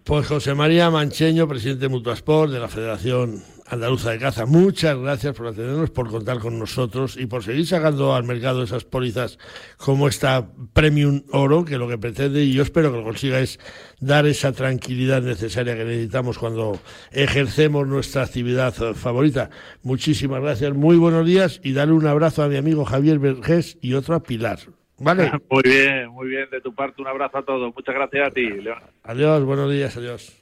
Pues José María Mancheño, presidente de Mutuasport de la Federación Andaluza de Caza, muchas gracias por atendernos, por contar con nosotros y por seguir sacando al mercado esas pólizas como esta Premium Oro, que lo que pretende, y yo espero que lo consiga, es dar esa tranquilidad necesaria que necesitamos cuando ejercemos nuestra actividad favorita. Muchísimas gracias, muy buenos días y darle un abrazo a mi amigo Javier Vergés y otro a Pilar. ¿Vale? <laughs> Muy bien, muy bien. De tu parte, un abrazo a todos. Muchas gracias a ti, León. Adiós, buenos días, adiós.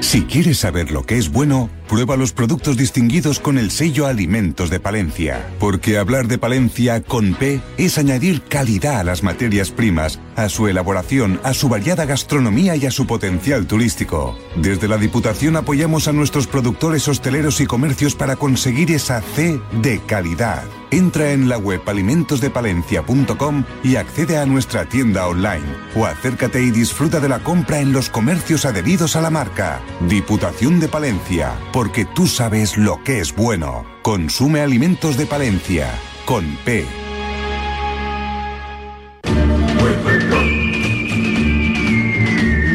Si quieres saber lo que es bueno, prueba los productos distinguidos con el sello Alimentos de Palencia. Porque hablar de Palencia con P es añadir calidad a las materias primas, a su elaboración, a su variada gastronomía y a su potencial turístico. Desde la Diputación apoyamos a nuestros productores hosteleros y comercios para conseguir esa C de calidad. Entra en la web alimentosdepalencia.com y accede a nuestra tienda online o acércate y disfruta de la compra en los comercios adheridos a la marca. Diputación de Palencia, porque tú sabes lo que es bueno. Consume alimentos de Palencia, con P.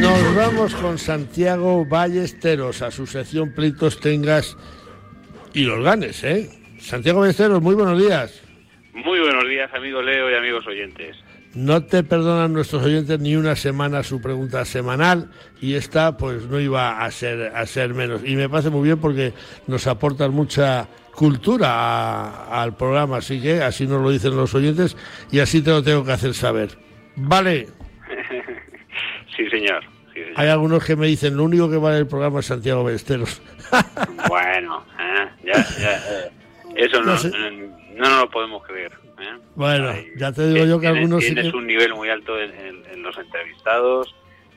Nos vamos con Santiago Ballesteros a su sección Pleitos Tengas y los ganes, ¿eh? Santiago Ballesteros, muy buenos días. Muy buenos días, amigo Leo y amigos oyentes. No te perdonan nuestros oyentes ni una semana su pregunta semanal y esta pues no iba a ser a ser menos y me parece muy bien porque nos aportan mucha cultura al programa, así que así nos lo dicen los oyentes y así te lo tengo que hacer saber. Vale. <laughs> sí, señor. Hay algunos que me dicen lo único que vale el programa es Santiago Ballesteros. <laughs> bueno, ¿eh? ya, ya, eh, eso no, no, lo podemos creer. ¿eh? Bueno, ya te digo yo que algunos... Tienes un nivel muy alto en, los entrevistados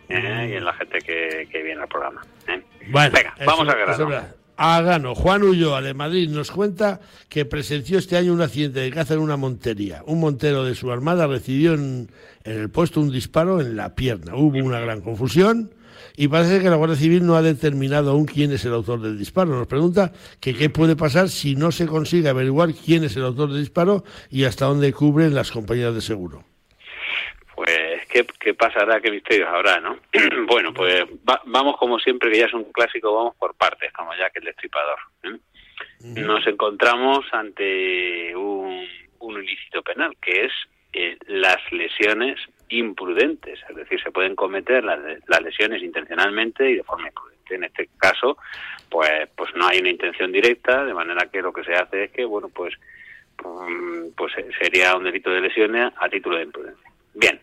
¿eh? y en la gente que, viene al programa. ¿eh? Bueno, Venga, vamos a grano. A gano, Juan Ulloa de Madrid nos cuenta que presenció este año un accidente de caza en una montería. Un montero de su armada recibió en, en el puesto un disparo en la pierna. Hubo una gran confusión y parece que la Guardia Civil no ha determinado aún quién es el autor del disparo. Nos pregunta que qué puede pasar si no se consigue averiguar quién es el autor del disparo y hasta dónde cubren las compañías de seguro. Pues, ¿qué, pasará? ¿Qué misterios habrá, no? <clears throat> bueno, pues vamos como siempre, que ya es un clásico, vamos por partes, como ya que el destripador. ¿eh? Nos encontramos ante un, ilícito penal, que es eh, las lesiones imprudentes, es decir, se pueden cometer las, lesiones intencionalmente y de forma imprudente. En este caso, pues, pues no hay una intención directa, de manera que lo que se hace es que, bueno, pues, mm, pues sería un delito de lesiones a título de imprudencia. Bien,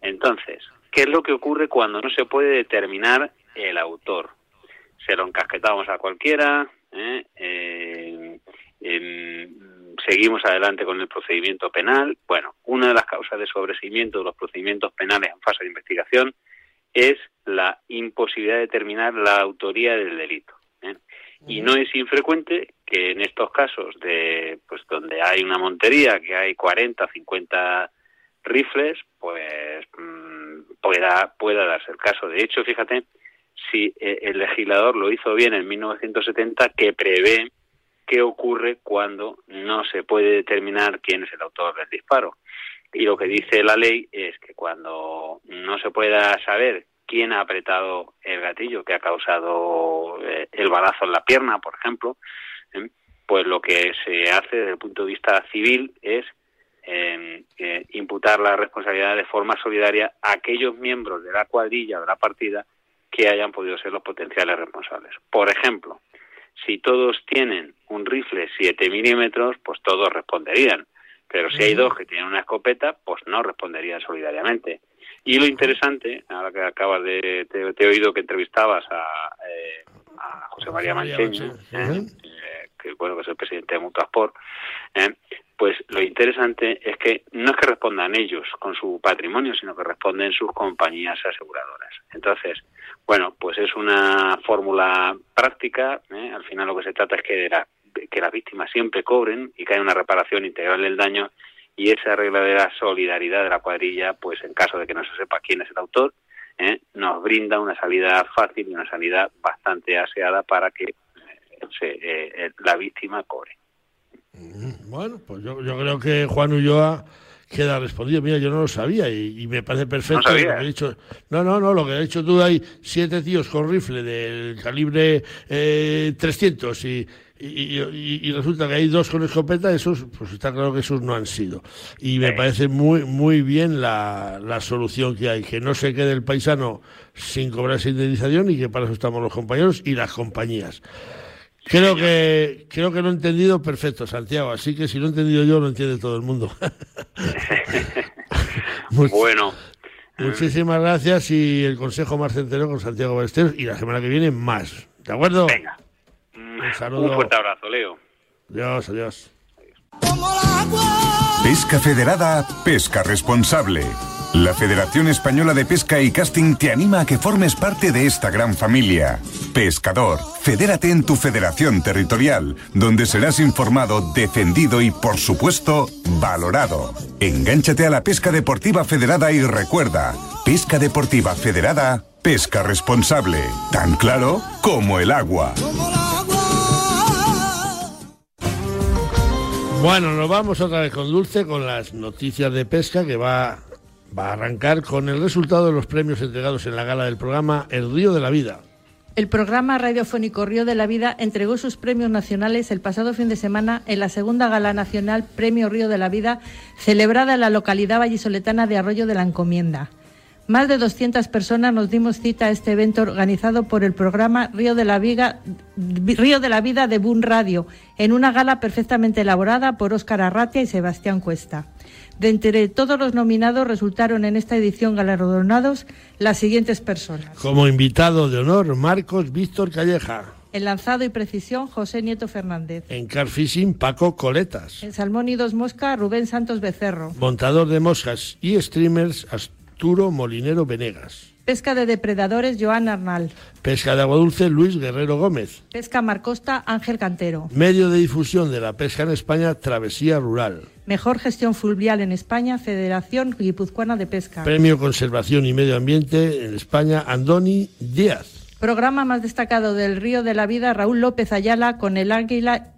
entonces, ¿qué es lo que ocurre cuando no se puede determinar el autor? Se lo encasquetamos a cualquiera, ¿eh? Eh, seguimos adelante con el procedimiento penal. Bueno, una de las causas de sobreseimiento de los procedimientos penales en fase de investigación es la imposibilidad de determinar la autoría del delito. ¿eh? Y no es infrecuente que en estos casos de pues donde hay una montería, que hay 40, 50 rifles, pues mm, pueda pueda darse el caso. De hecho, fíjate, si eh, el legislador lo hizo bien en 1970, que prevé qué ocurre cuando no se puede determinar quién es el autor del disparo. Y lo que dice la ley es que cuando no se pueda saber quién ha apretado el gatillo que ha causado eh, el balazo en la pierna, por ejemplo, ¿eh? pues lo que se hace desde el punto de vista civil es em, eh, imputar la responsabilidad de forma solidaria a aquellos miembros de la cuadrilla de la partida que hayan podido ser los potenciales responsables. Por ejemplo, si todos tienen un rifle 7 milímetros, pues todos responderían. Pero si hay dos que tienen una escopeta, pues no responderían solidariamente. Y lo interesante, ahora que acabas de, te, he oído que entrevistabas a, eh, a José María Mancheño, eh, eh, que bueno que es el presidente de Mutuasport, eh, pues lo interesante es que no es que respondan ellos con su patrimonio, sino que responden sus compañías aseguradoras. Entonces, bueno, pues es una fórmula práctica. Al final lo que se trata es que, la, que las víctimas siempre cobren y que haya una reparación integral del daño y esa regla de la solidaridad de la cuadrilla, pues en caso de que no se sepa quién es el autor, ¿eh? nos brinda una salida fácil y una salida bastante aseada para que eh, eh, la víctima cobre. Bueno, pues yo, yo creo que Juan Ulloa queda respondido. Mira, yo no lo sabía y, y me parece perfecto ¿No lo que he dicho. No, no, no, lo que has dicho tú, hay siete tíos con rifle del calibre eh, 300 y, y, y- y resulta que hay dos con escopeta, esos, pues está claro que esos no han sido. Y me Sí. parece muy, muy bien la, la solución que hay, que no se quede el paisano sin cobrar esa indemnización y que para eso estamos los compañeros y las compañías. Creo que creo que lo he entendido perfecto, Santiago. Así que si lo he entendido yo, lo entiende todo el mundo. <laughs> Much- Bueno, Muchísimas gracias y el consejo más centeno con Santiago Ballesteros y la semana que viene más. ¿De acuerdo? venga. Un saludo. Un fuerte abrazo, Leo. Adiós, adiós. Pesca Federada, pesca responsable. La Federación Española de Pesca y Casting te anima a que formes parte de esta gran familia. Pescador, fedérate en tu federación territorial, donde serás informado, defendido y, por supuesto, valorado. Engánchate a la pesca deportiva federada y recuerda, pesca deportiva federada, pesca responsable. Tan claro como el agua. Bueno, nos vamos otra vez con Dulce con las noticias de pesca que va, va a arrancar con el resultado de los premios entregados en la gala del programa El Río de la Vida. El programa radiofónico Río de la Vida entregó sus premios nacionales el pasado fin de semana en la segunda gala nacional Premio Río de la Vida, celebrada en la localidad vallisoletana de Arroyo de la Encomienda. Más de 200 personas nos dimos cita a este evento organizado por el programa Río de la, Viga- Río de la Vida de Boom Radio, en una gala perfectamente elaborada por Óscar Arratia y Sebastián Cuesta. De entre todos los nominados resultaron en esta edición galardonados las siguientes personas. Como invitado de honor, Marcos Víctor Calleja. En lanzado y precisión, José Nieto Fernández. En Car Fishing, Paco Coletas. En salmón y dos moscas, Rubén Santos Becerro. Montador de moscas y streamers, Arturo Molinero Venegas. Pesca de depredadores, Joan Arnal. Pesca de agua dulce, Luis Guerrero Gómez. Pesca Marcosta, Ángel Cantero. Medio de difusión de la pesca en España, Travesía Rural. Mejor gestión fluvial en España, Federación Guipuzcoana de Pesca. Premio Conservación y Medio Ambiente en España, Andoni Díaz. Programa más destacado del Río de la Vida, Raúl López Ayala con el Águila,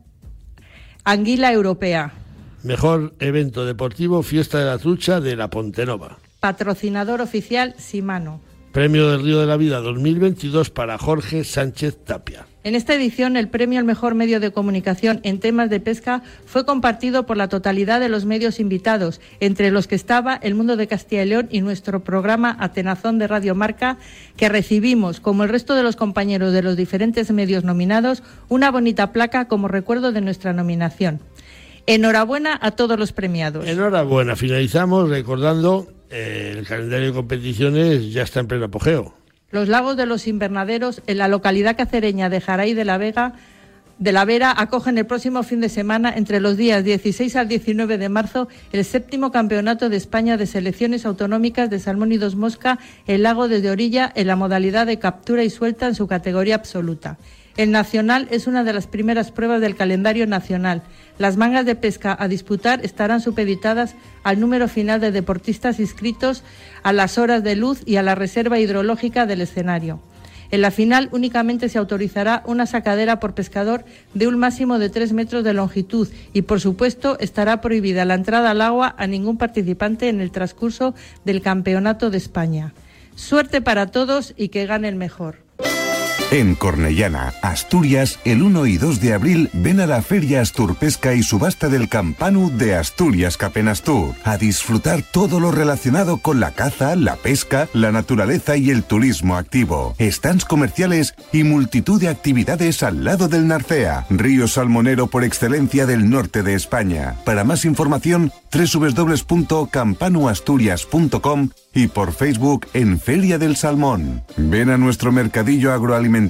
Anguila Europea. Mejor evento deportivo, Fiesta de la Trucha de la Pontenova. Patrocinador oficial, Simano. Premio del Río de la Vida 2022 para Jorge Sánchez Tapia. En esta edición, el premio al mejor medio de comunicación en temas de pesca fue compartido por la totalidad de los medios invitados, entre los que estaba El Mundo de Castilla y León y nuestro programa Atenazón de Radio Marca, que recibimos, como el resto de los compañeros de los diferentes medios nominados, una bonita placa como recuerdo de nuestra nominación. Enhorabuena a todos los premiados. Enhorabuena, finalizamos recordando el calendario de competiciones ya está en pleno apogeo. Los lagos de los invernaderos en la localidad cacereña de Jaray de la Vega de la Vera acogen el próximo fin de semana, entre los días 16 al 19 de marzo, el séptimo Campeonato de España de Selecciones Autonómicas de Salmón y Dos Mosca, el lago desde orilla, en la modalidad de captura y suelta en su categoría absoluta. El nacional es una de las primeras pruebas del calendario nacional. Las mangas de pesca a disputar estarán supeditadas al número final de deportistas inscritos, a las horas de luz y a la reserva hidrológica del escenario. En la final únicamente se autorizará una sacadera por pescador de un máximo de tres metros de longitud y, por supuesto, estará prohibida la entrada al agua a ningún participante en el transcurso del Campeonato de España. Suerte para todos y que gane el mejor. En Cornellana, Asturias, el 1 y 2 de abril ven a la Feria Asturpesca y subasta del Campanu de Asturias Capenastur a disfrutar todo lo relacionado con la caza, la pesca, la naturaleza y el turismo activo. Stands comerciales y multitud de actividades al lado del Narcea, río salmonero por excelencia del norte de España. Para más información, www.campanuasturias.com y por Facebook en Feria del Salmón. Ven a nuestro mercadillo agroalimentario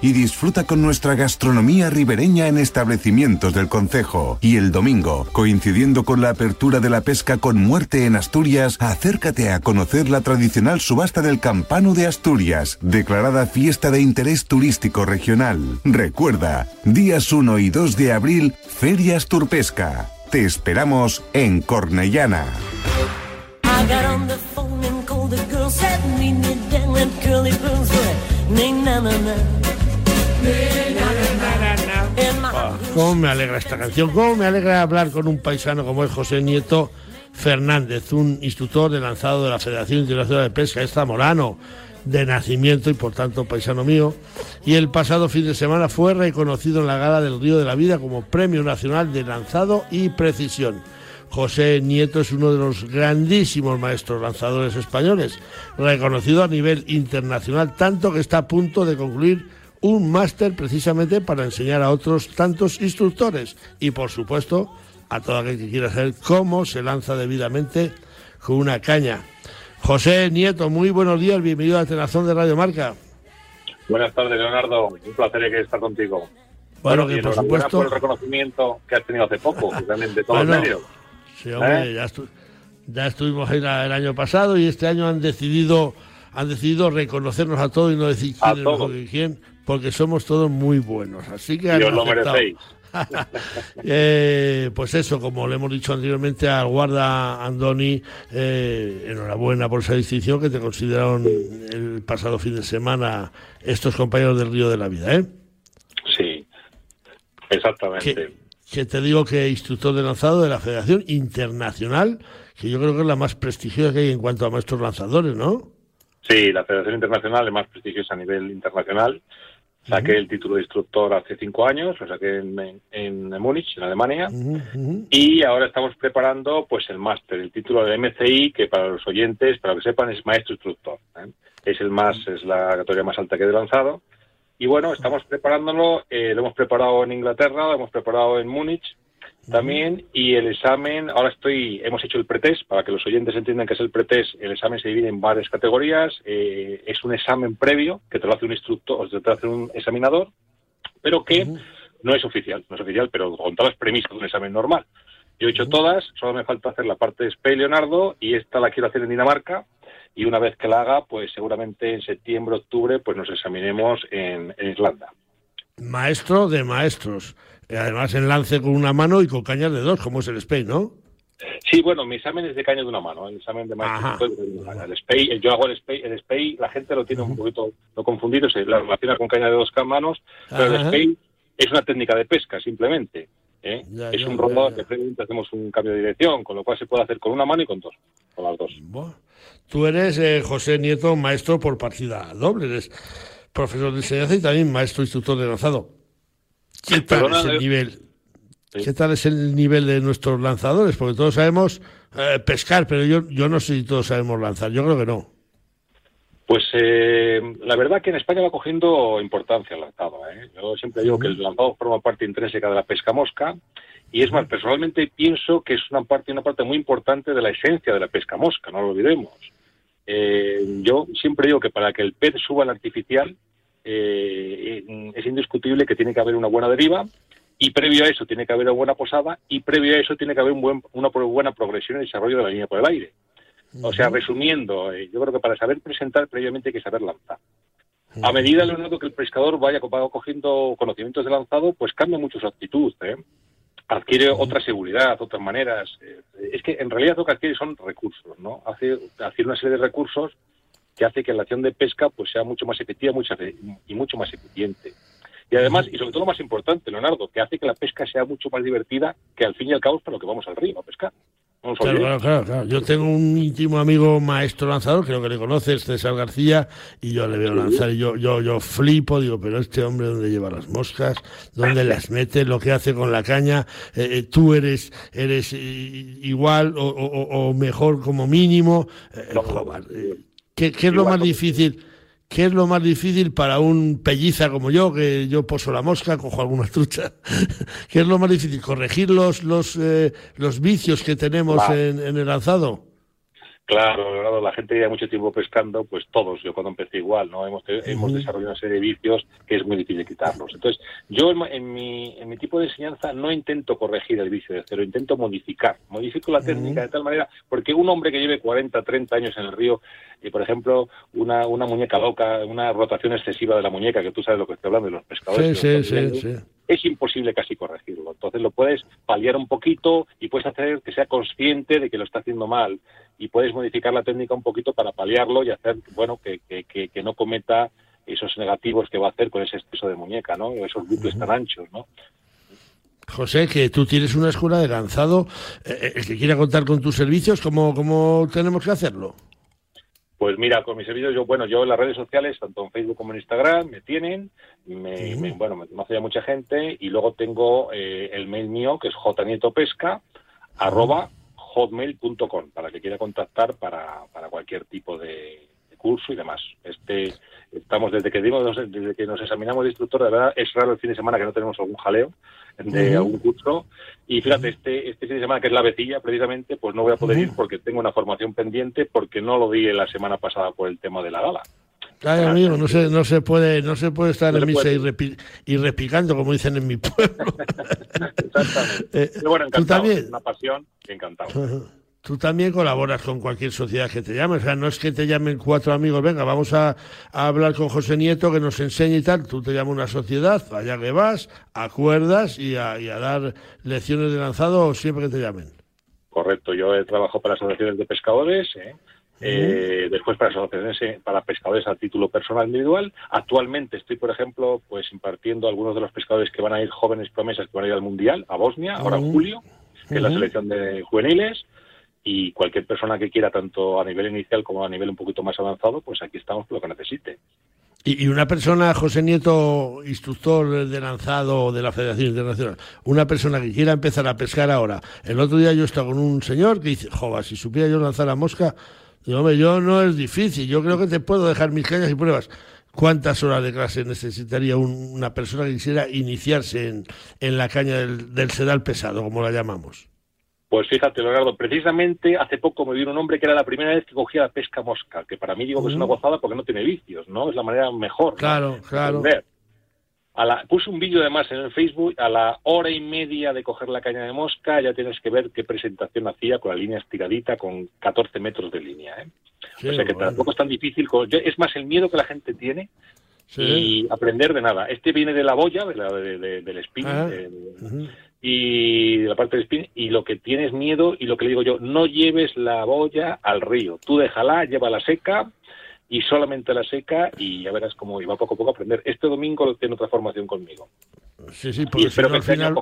y disfruta con nuestra gastronomía ribereña en establecimientos del concejo. Y el domingo, coincidiendo con la apertura de la pesca con muerte en Asturias, acércate a conocer la tradicional subasta del Campano de Asturias, declarada fiesta de interés turístico regional. Recuerda, días 1 y 2 de abril, Feria Asturpesca. Te esperamos en Cornellana. Cómo me alegra esta canción, cómo me alegra hablar con un paisano como es José Nieto Fernández, un instructor de lanzado de la Federación Internacional de Pesca, es zamorano de nacimiento y por tanto paisano mío, y el pasado fin de semana fue reconocido en la gala del Río de la Vida como Premio Nacional de Lanzado y Precisión. José Nieto es uno de los grandísimos maestros lanzadores españoles, reconocido a nivel internacional, tanto que está a punto de concluir un máster precisamente para enseñar a otros tantos instructores y, por supuesto, a todo aquel que quiera saber cómo se lanza debidamente con una caña. José Nieto, muy buenos días, bienvenido a Tenazón de Radio Marca. Buenas tardes, Leonardo. Un placer estar contigo. Bueno, y que por supuesto... por el reconocimiento que has tenido hace poco, realmente de todos Bueno, los medios. Sí, hombre, ¿Eh? ya, estu- ya estuvimos ahí la- el año pasado y este año han decidido han decidido reconocernos a todos y no decir A quién es mejor que quién, porque somos todos muy buenos. Así que han Y os lo merecéis. <laughs> Eh, pues eso, como le hemos dicho anteriormente al guarda Andoni, eh, enhorabuena por esa distinción que te consideraron el pasado fin de semana estos compañeros del Río de la Vida. ¿eh? Sí, exactamente. que, que te digo que instructor de lanzado de la Federación Internacional, que yo creo que es la más prestigiosa que hay en cuanto a maestros lanzadores, ¿no? Sí, la Federación Internacional es más prestigiosa a nivel internacional. Saqué el título de instructor hace cinco años, lo saqué en, en, en Múnich, en Alemania. Y ahora estamos preparando pues el máster, el título de MCI, que para los oyentes, para que sepan, es maestro instructor. ¿eh? Es el más, es la categoría más alta que he lanzado. Y bueno, estamos preparándolo, eh, lo hemos preparado en Inglaterra, lo hemos preparado en Múnich también, y el examen, ahora estoy, hemos hecho el pretest, para que los oyentes entiendan que es el pretest, el examen se divide en varias categorías, eh, es un examen previo, que te lo hace un instructor, o te lo hace un examinador, pero que no es oficial, no es oficial, pero con todas las premisas de un examen normal. Yo he hecho todas, solo me falta hacer la parte de SPE Leonardo y esta la quiero hacer en Dinamarca y una vez que la haga, pues seguramente en septiembre, octubre, pues nos examinemos en, en Irlanda. Maestro de maestros. Eh, Además, en lance con una mano y con cañas de dos, como es el Spain, ¿no? Sí, bueno, mi examen es de caña de una mano, el examen de maestro. El SPEI, yo hago el SPEI, el SPEI, la gente lo tiene un poquito lo confundido, se la relaciona con caña de dos manos, pero el. SPEI es una técnica de pesca, simplemente. ¿Eh? Ya, es ya, un ya. que previamente hacemos un cambio de dirección, con lo cual se puede hacer con una mano y con dos, con las dos. Bueno, tú eres eh, José Nieto, maestro por partida doble, eres profesor de enseñanza y también maestro instructor de lanzado. ¿Qué tal Perdona, es el eh, nivel? Sí. ¿Qué tal es el nivel de nuestros lanzadores? Porque todos sabemos eh, pescar, pero yo, yo no sé si todos sabemos lanzar. Yo creo que no. Pues eh, la verdad que en España va cogiendo importancia el lanzado. ¿eh? Yo siempre digo que el lanzado forma parte intrínseca de la pesca mosca y es más, personalmente pienso que es una parte, una parte muy importante de la esencia de la pesca mosca, no lo olvidemos. Eh, yo siempre digo que para que el pez suba al artificial eh, es indiscutible que tiene que haber una buena deriva y previo a eso tiene que haber una buena posada y previo a eso tiene que haber un buen, una buena progresión y desarrollo de la línea por el aire. O sea, resumiendo, eh, yo creo que para saber presentar previamente hay que saber lanzar. A medida, Leonardo, que el pescador vaya cogiendo conocimientos de lanzado, pues cambia mucho su actitud. ¿eh? Adquiere otra seguridad, otras maneras. Eh, es que en realidad lo que adquiere son recursos, ¿no? Hace, una serie de recursos que hace que la acción de pesca pues sea mucho más efectiva mucho, y mucho más eficiente. Y además, y sobre todo lo más importante, Leonardo, que hace que la pesca sea mucho más divertida, que al fin y al cabo para lo que vamos al río a pescar. Claro, claro, claro, Yo tengo un íntimo amigo maestro lanzador, creo que le conoces, César García, y yo le veo lanzar y yo, yo, yo flipo, digo, pero este hombre dónde lleva las moscas, dónde las mete, lo que hace con la caña, eh, eh, tú eres, eres igual o, mejor como mínimo. Eh, ¿qué, ¿Qué es lo más difícil? ¿Qué es lo más difícil para un pelliza como yo, que yo poso la mosca, cojo alguna trucha? <laughs> ¿Qué es lo más difícil? ¿Corregir los, los, eh, los vicios que tenemos en, en el lanzado? Claro, la gente lleva mucho tiempo pescando, pues todos, yo cuando empecé igual, ¿no? Hemos, hemos desarrollado una serie de vicios que es muy difícil quitarlos. Entonces, yo en, mi, en mi tipo de enseñanza no intento corregir el vicio de cero, intento modificar. Modifico la técnica de tal manera, porque un hombre que lleve 40, 30 años en el río, y por ejemplo, una, una muñeca loca, una rotación excesiva de la muñeca, que tú sabes lo que estoy hablando de los pescadores. Sí, sí, sí, es imposible casi corregirlo. Entonces lo puedes paliar un poquito y puedes hacer que sea consciente de que lo está haciendo mal y puedes modificar la técnica un poquito para paliarlo y hacer, bueno, que, que, no cometa esos negativos que va a hacer con ese exceso de muñeca, ¿no? Esos bucles tan anchos, ¿no? José, que tú tienes una escuela de lanzado, eh, eh, el que quiera contar con tus servicios, ¿cómo, cómo tenemos que hacerlo? Pues mira, con mis servicios, yo, bueno, yo en las redes sociales, tanto en Facebook como en Instagram, me tienen, me, bueno, me conoce ya mucha gente, y luego tengo eh, el mail mío, que es jnietopesca, arroba hotmail.com, para que quiera contactar para, para cualquier tipo de, curso y demás. Este, estamos desde que dimos, desde que nos examinamos de instructor, de verdad es raro el fin de semana que no tenemos algún jaleo de algún curso. Y fíjate, este, este fin de semana que es la vecilla, precisamente, pues no voy a poder ir porque tengo una formación pendiente porque no lo di la semana pasada por el tema de la gala. Ay, amigo, no se, no se puede, no se puede estar en misa y, repicando, como dicen en mi pueblo. <laughs> Exactamente. Eh, bueno, encantado. Una pasión, encantado. Tú también colaboras con cualquier sociedad que te llame. O sea, no es que te llamen cuatro amigos, venga, vamos a, hablar con José Nieto que nos enseñe y tal. Tú te llamas una sociedad, allá que vas, acuerdas y a, dar lecciones de lanzado siempre que te llamen. Correcto, yo he trabajado para asociaciones de pescadores, ¿eh? Eh, después para asociaciones eh, para pescadores a título personal individual. Actualmente estoy, por ejemplo, pues impartiendo a algunos de los pescadores que van a ir jóvenes promesas que van a ir al Mundial, a Bosnia, ahora en julio, que es la selección de juveniles y cualquier persona que quiera, tanto a nivel inicial como a nivel un poquito más avanzado, pues aquí estamos por lo que necesite. Y, una persona, José Nieto, instructor de lanzado de la Federación Internacional, una persona que quiera empezar a pescar ahora. El otro día yo estaba con un señor que dice, joder, si supiera yo lanzar a mosca, digo, hombre, yo no es difícil, yo creo que te puedo dejar mis cañas y pruebas. ¿Cuántas horas de clase necesitaría una persona que quisiera iniciarse en, en la caña del, del sedal pesado, como la llamamos? Pues fíjate, Leonardo, precisamente hace poco me vino un hombre que era la primera vez que cogía la pesca mosca, que para mí digo que es una gozada porque no tiene vicios, ¿no? Es la manera mejor. Claro, claro. A la, puse un vídeo además en el Facebook, a la hora y media de coger la caña de mosca ya tienes que ver qué presentación hacía con la línea estiradita con 14 metros de línea. ¿eh? o sea que tampoco es tan difícil. Es más el miedo que la gente tiene y aprender de nada. Este viene de la boya, de del spin, ah, y de la parte del spin, y lo que tienes miedo, y lo que le digo yo, no lleves la boya al río. Tú déjala, la seca, y solamente la seca, y ya verás cómo iba poco a poco a aprender. Este domingo tiene otra formación conmigo. Sí, sí, porque espero que al final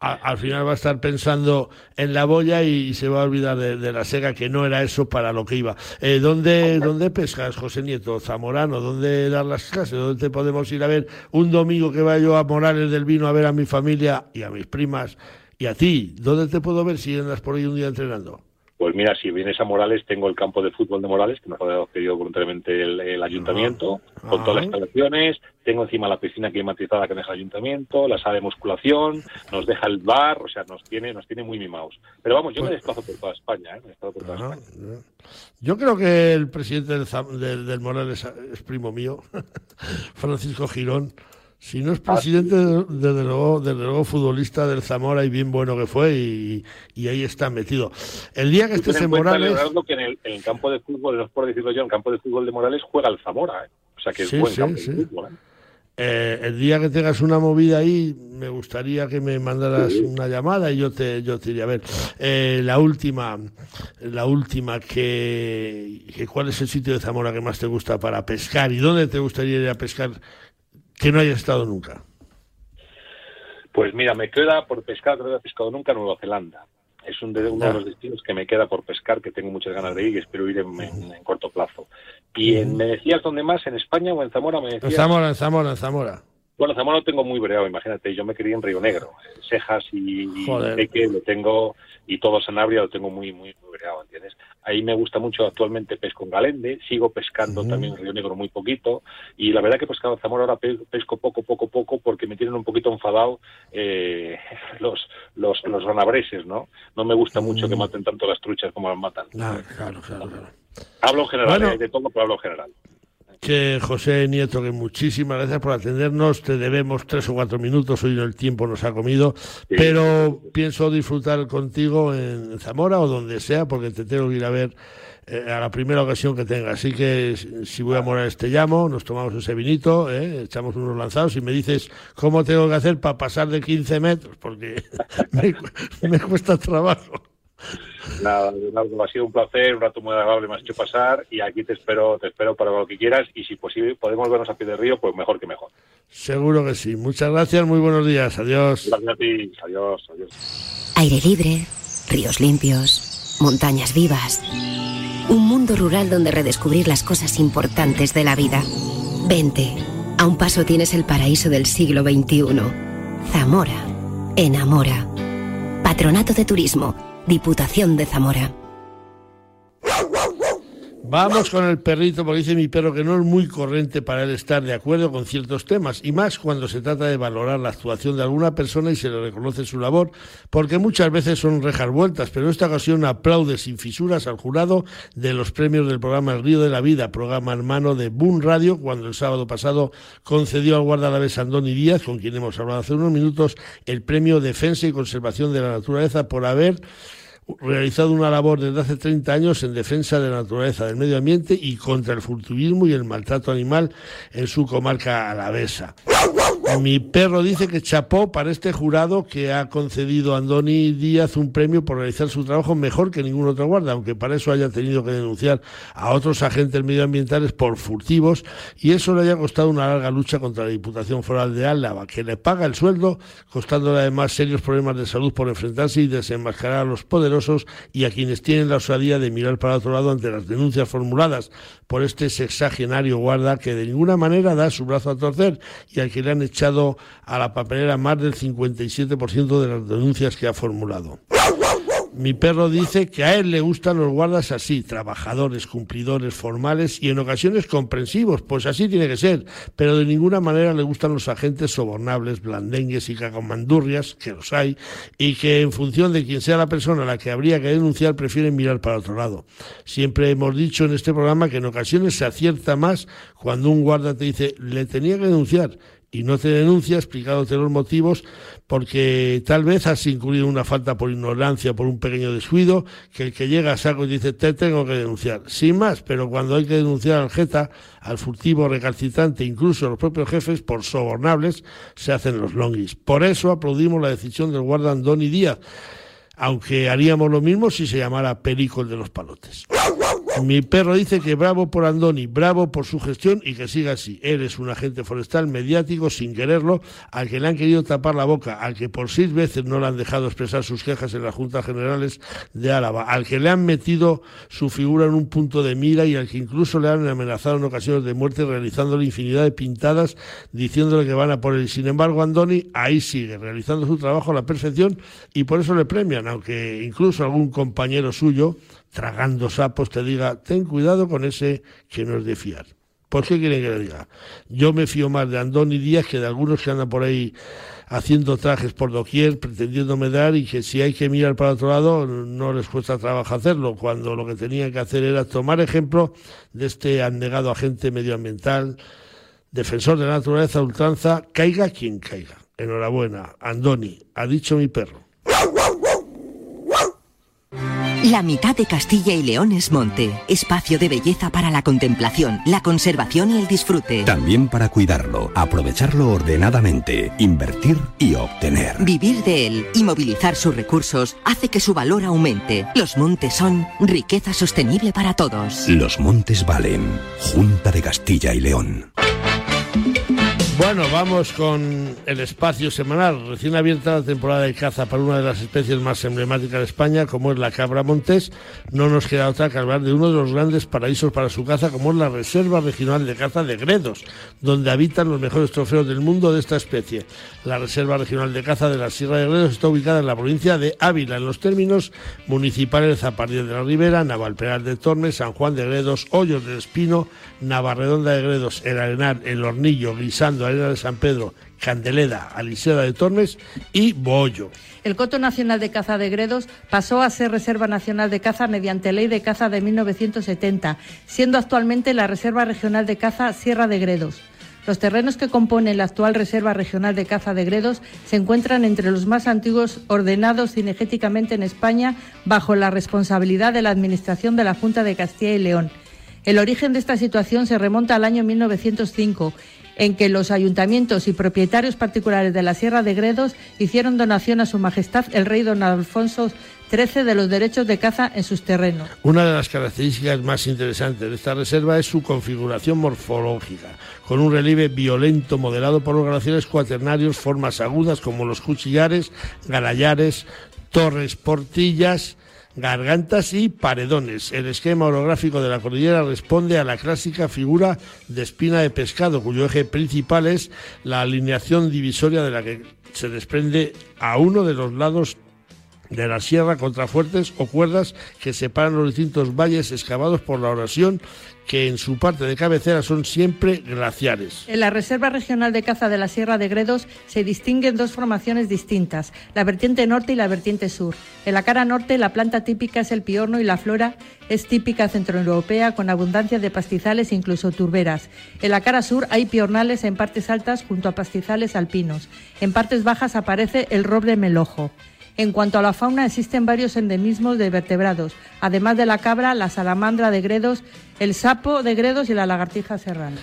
al final va a estar pensando en la boya y, se va a olvidar de, la sega, que no era eso para lo que iba. Eh, ¿dónde, ¿Dónde pescas, José Nieto? ¿Zamorano? ¿Dónde dar las clases? ¿Dónde te podemos ir a ver un domingo que vaya yo a Morales del Vino a ver a mi familia y a mis primas y a ti? ¿Dónde te puedo ver si andas por ahí un día entrenando? Pues mira, si vienes a Morales, tengo el campo de fútbol de Morales, que nos ha cedido voluntariamente el, el ayuntamiento, Ah. con todas las instalaciones. Tengo encima la piscina climatizada que deja el ayuntamiento, la sala de musculación, nos deja el bar, o sea, nos tiene, nos tiene muy mimados. Pero vamos, yo me desplazo por toda España, ¿eh? Me desplazo por toda Ah, España. Yo creo que el presidente del, del, del Morales es primo mío, <laughs> Francisco Girón. Si no es presidente, desde luego, desde luego futbolista del Zamora y bien bueno que fue y, y ahí está metido. El día que estés en Morales... Leonardo, que en el, en el campo de fútbol, no es por decirlo yo, en el campo de fútbol de Morales juega el Zamora, ¿eh? O sea, que es Sí, buen sí, campo sí. de fútbol, ¿eh? Eh, el día que tengas una movida ahí, me gustaría que me mandaras una llamada y yo te, yo te diría, a ver, eh, la última, la última, que, que ¿cuál es el sitio de Zamora que más te gusta para pescar y dónde te gustaría ir a pescar que no hayas estado nunca? Pues mira, me queda por pescar, que no he pescado nunca, Nueva Zelanda. Es un de, uno de los destinos que me queda por pescar, que tengo muchas ganas de ir y espero ir en, en- en corto plazo. Y en, me decías dónde más, en España o en Zamora, me En. Zamora, en Zamora, en Zamora. Bueno, Zamora lo tengo muy breado, imagínate, yo me crié en Río Negro, Cejas y, Joder. Teque lo tengo, y todo Sanabria lo tengo muy, muy, muy breado, ¿entiendes? Ahí me gusta mucho actualmente pesco en Galende, sigo pescando también en Río Negro muy poquito, y la verdad que pescado en Zamora ahora pe- pesco poco, poco, poco, porque me tienen un poquito enfadado eh, <laughs> los, los, los ranabreses, ¿no? No me gusta mucho que maten tanto las truchas como las matan. Claro, claro, claro. Hablo en general, Bueno. eh, de todo, pero hablo en general. Que José Nieto, que muchísimas gracias por atendernos. Te debemos tres o cuatro minutos, hoy el tiempo nos ha comido, pero pienso disfrutar contigo en Zamora o donde sea, porque te tengo que ir a ver eh, a la primera ocasión que tenga. Así que si- voy a Morales te llamo, nos tomamos ese vinito, eh, echamos unos lanzados y me dices cómo tengo que hacer para pasar de 15 metros, porque <laughs> me cuesta trabajo. Nada, Leonardo, ha sido un placer, un rato muy agradable me has hecho pasar y aquí te espero, te espero para lo que quieras y si posible podemos vernos a pie de río, pues mejor que mejor. Seguro que sí. Muchas gracias, muy buenos días. Adiós. Gracias a ti, adiós, adiós. Aire libre, ríos limpios, montañas vivas. Un mundo rural donde redescubrir las cosas importantes de la vida. Vente, a un paso tienes el paraíso del siglo XXI. Zamora, enamora. Patronato de Turismo, Diputación de Zamora. Vamos con el perrito, porque dice mi perro que no es muy corriente para él estar de acuerdo con ciertos temas, y más cuando se trata de valorar la actuación de alguna persona y se le reconoce su labor, porque muchas veces son rejas vueltas, pero en esta ocasión aplaude sin fisuras al jurado de los premios del programa El Río de la Vida, programa hermano de Boom Radio, cuando el sábado pasado concedió al guardalabés Andoni Díaz, con quien hemos hablado hace unos minutos, el premio Defensa y Conservación de la Naturaleza por haber realizado una labor desde hace 30 años en defensa de la naturaleza, del medio ambiente y contra el furtivismo y el maltrato animal en su comarca alavesa. Mi perro dice que chapó para este jurado que ha concedido a Andoni Díaz un premio por realizar su trabajo mejor que ningún otro guarda, aunque para eso haya tenido que denunciar a otros agentes medioambientales por furtivos y eso le haya costado una larga lucha contra la Diputación Foral de Álava, que le paga el sueldo, costándole además serios problemas de salud por enfrentarse y desenmascarar a los poderosos y a quienes tienen la osadía de mirar para otro lado ante las denuncias formuladas por este sexagenario guarda que de ninguna manera da su brazo a torcer y al que le han echado a la papelera más del 57% de las denuncias que ha formulado. Mi perro dice que a él le gustan los guardas así, trabajadores, cumplidores, formales y en ocasiones comprensivos, pues así tiene que ser, pero de ninguna manera le gustan los agentes sobornables, blandengues y cacamandurrias, que los hay, y que en función de quién sea la persona a la que habría que denunciar prefieren mirar para otro lado. Siempre hemos dicho en este programa que en ocasiones se acierta más cuando un guarda te dice, le tenía que denunciar, y no te denuncia explicándote los motivos porque tal vez has incurrido una falta por ignorancia, por un pequeño descuido, que el que llega a saco y dice te tengo que denunciar. Sin más, pero cuando hay que denunciar al jeta, al furtivo recalcitrante, incluso a los propios jefes, por sobornables, se hacen los longuis. Por eso aplaudimos la decisión del guarda Andoni Díaz, aunque haríamos lo mismo si se llamara Perico de los palotes. Mi perro dice que bravo por Andoni, bravo por su gestión y que siga así. Él es un agente forestal mediático sin quererlo, al que le han querido tapar la boca, al que por seis veces no le han dejado expresar sus quejas en las Juntas Generales de Álava, al que le han metido su figura en un punto de mira y al que incluso le han amenazado en ocasiones de muerte realizándole infinidad de pintadas diciéndole que van a por él. Sin embargo, Andoni ahí sigue, realizando su trabajo a la perfección y por eso le premian, aunque incluso algún compañero suyo tragando sapos te diga, ten cuidado con ese que no es de fiar. ¿Por qué quieren que le diga? Yo me fío más de Andoni Díaz que de algunos que andan por ahí haciendo trajes por doquier, pretendiéndome dar y que si hay que mirar para otro lado no les cuesta trabajo hacerlo, cuando lo que tenían que hacer era tomar ejemplo de este abnegado agente medioambiental, defensor de la naturaleza ultranza, caiga quien caiga. Enhorabuena, Andoni, ha dicho mi perro. La mitad de Castilla y León es monte, espacio de belleza para la contemplación, la conservación y el disfrute. También para cuidarlo, aprovecharlo ordenadamente, invertir y obtener. Vivir de él y movilizar sus recursos hace que su valor aumente. Los montes son riqueza sostenible para todos. Los montes valen. Junta de Castilla y León. Bueno, vamos con el espacio semanal. Recién abierta la temporada de caza para una de las especies más emblemáticas de España, como es la cabra montés, no nos queda otra que hablar de uno de los grandes paraísos para su caza, como es la Reserva Regional de Caza de Gredos, donde habitan los mejores trofeos del mundo de esta especie. La Reserva Regional de Caza de la Sierra de Gredos está ubicada en la provincia de Ávila, en los términos municipales de Zapardiel de la Ribera, Navalperal de Tormes, San Juan de Gredos, Hoyos del Espino, Navarredonda de Gredos, El Arenal, El Hornillo, Guisando, Arena de San Pedro, de Tormes y. El Coto Nacional de Caza de Gredos pasó a ser Reserva Nacional de Caza mediante Ley de Caza de 1970, siendo actualmente la Reserva Regional de Caza Sierra de Gredos. Los terrenos que componen la actual Reserva Regional de Caza de Gredos se encuentran entre los más antiguos ordenados cinegéticamente en España bajo la responsabilidad de la Administración de la Junta de Castilla y León. El origen de esta situación se remonta al año 1905 en que los ayuntamientos y propietarios particulares de la Sierra de Gredos hicieron donación a Su Majestad el rey don Alfonso XIII de los derechos de caza en sus terrenos. Una de las características más interesantes de esta reserva es su configuración morfológica, con un relieve violento moderado por los glaciares cuaternarios, formas agudas como los cuchillares, garayares, torres, portillas, gargantas y paredones. El esquema orográfico de la cordillera responde a la clásica figura de espina de pescado, cuyo eje principal es la alineación divisoria de la que se desprende a uno de los lados de la sierra contrafuertes o cuerdas que separan los distintos valles excavados por la oración que en su parte de cabecera son siempre glaciares. En la Reserva Regional de Caza de la Sierra de Gredos se distinguen dos formaciones distintas, la vertiente norte y la vertiente sur. En la cara norte la planta típica es el piorno y la flora es típica centroeuropea con abundancia de pastizales e incluso turberas. En la cara sur hay piornales en partes altas junto a pastizales alpinos. En partes bajas aparece el roble melojo. En cuanto a la fauna, existen varios endemismos de vertebrados, además de la cabra, la salamandra de Gredos, el sapo de Gredos y la lagartija serrana.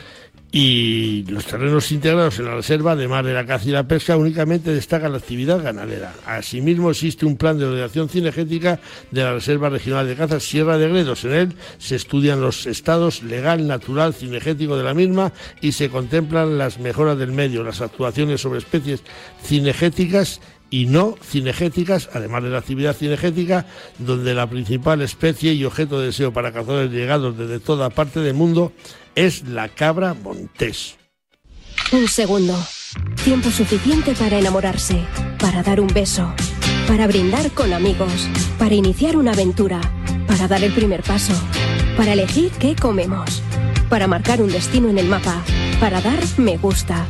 Y los terrenos integrados en la reserva, además de la caza y la pesca, únicamente destaca la actividad ganadera. Asimismo, existe un plan de ordenación cinegética de la Reserva Regional de Caza Sierra de Gredos. En él se estudian los estados legal, natural, cinegético de la misma y se contemplan las mejoras del medio, las actuaciones sobre especies cinegéticas y no cinegéticas, además de la actividad cinegética, donde la principal especie y objeto de deseo para cazadores llegados desde toda parte del mundo es la cabra montés. Un segundo. Tiempo suficiente para enamorarse, para dar un beso, para brindar con amigos, para iniciar una aventura, para dar el primer paso, para elegir qué comemos, para marcar un destino en el mapa, para dar me gusta.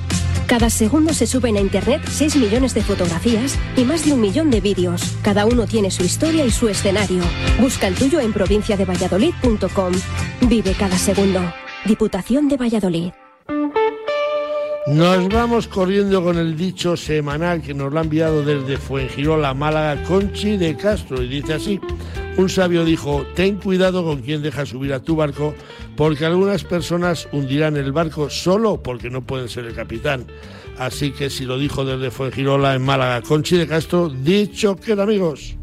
Cada segundo se suben a Internet 6 millones de fotografías y más de un millón de vídeos. Cada uno tiene su historia y su escenario. Busca el tuyo en provinciadevalladolid.com. Vive cada segundo. Diputación de Valladolid. Nos vamos corriendo con el dicho semanal que nos lo ha enviado desde Fuengirola, Málaga, Conchi de Castro, y dice así. Un sabio dijo, ten cuidado con quien deja subir a tu barco, porque algunas personas hundirán el barco solo porque no pueden ser el capitán. Así que si lo dijo desde Fuengirola, en Málaga, Conchi de Castro, dicho queda, amigos.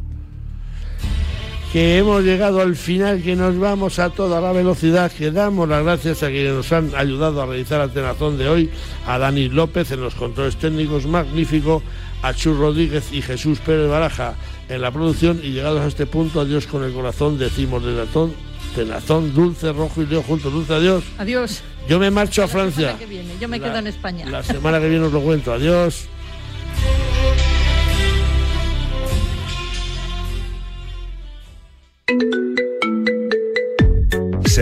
Que hemos llegado al final, que nos vamos a toda la velocidad, que damos las gracias a quienes nos han ayudado a realizar el tenazón de hoy, a Dani López en los controles técnicos, magnífico, a Chus Rodríguez y Jesús Pérez Baraja en la producción y llegados a este punto, adiós con el corazón, decimos de tenazón, tenazón, dulce, rojo y leo juntos, dulce, adiós. Adiós. Yo me marcho a Francia. Que viene. Yo me quedo en España. La semana que viene os lo cuento, adiós.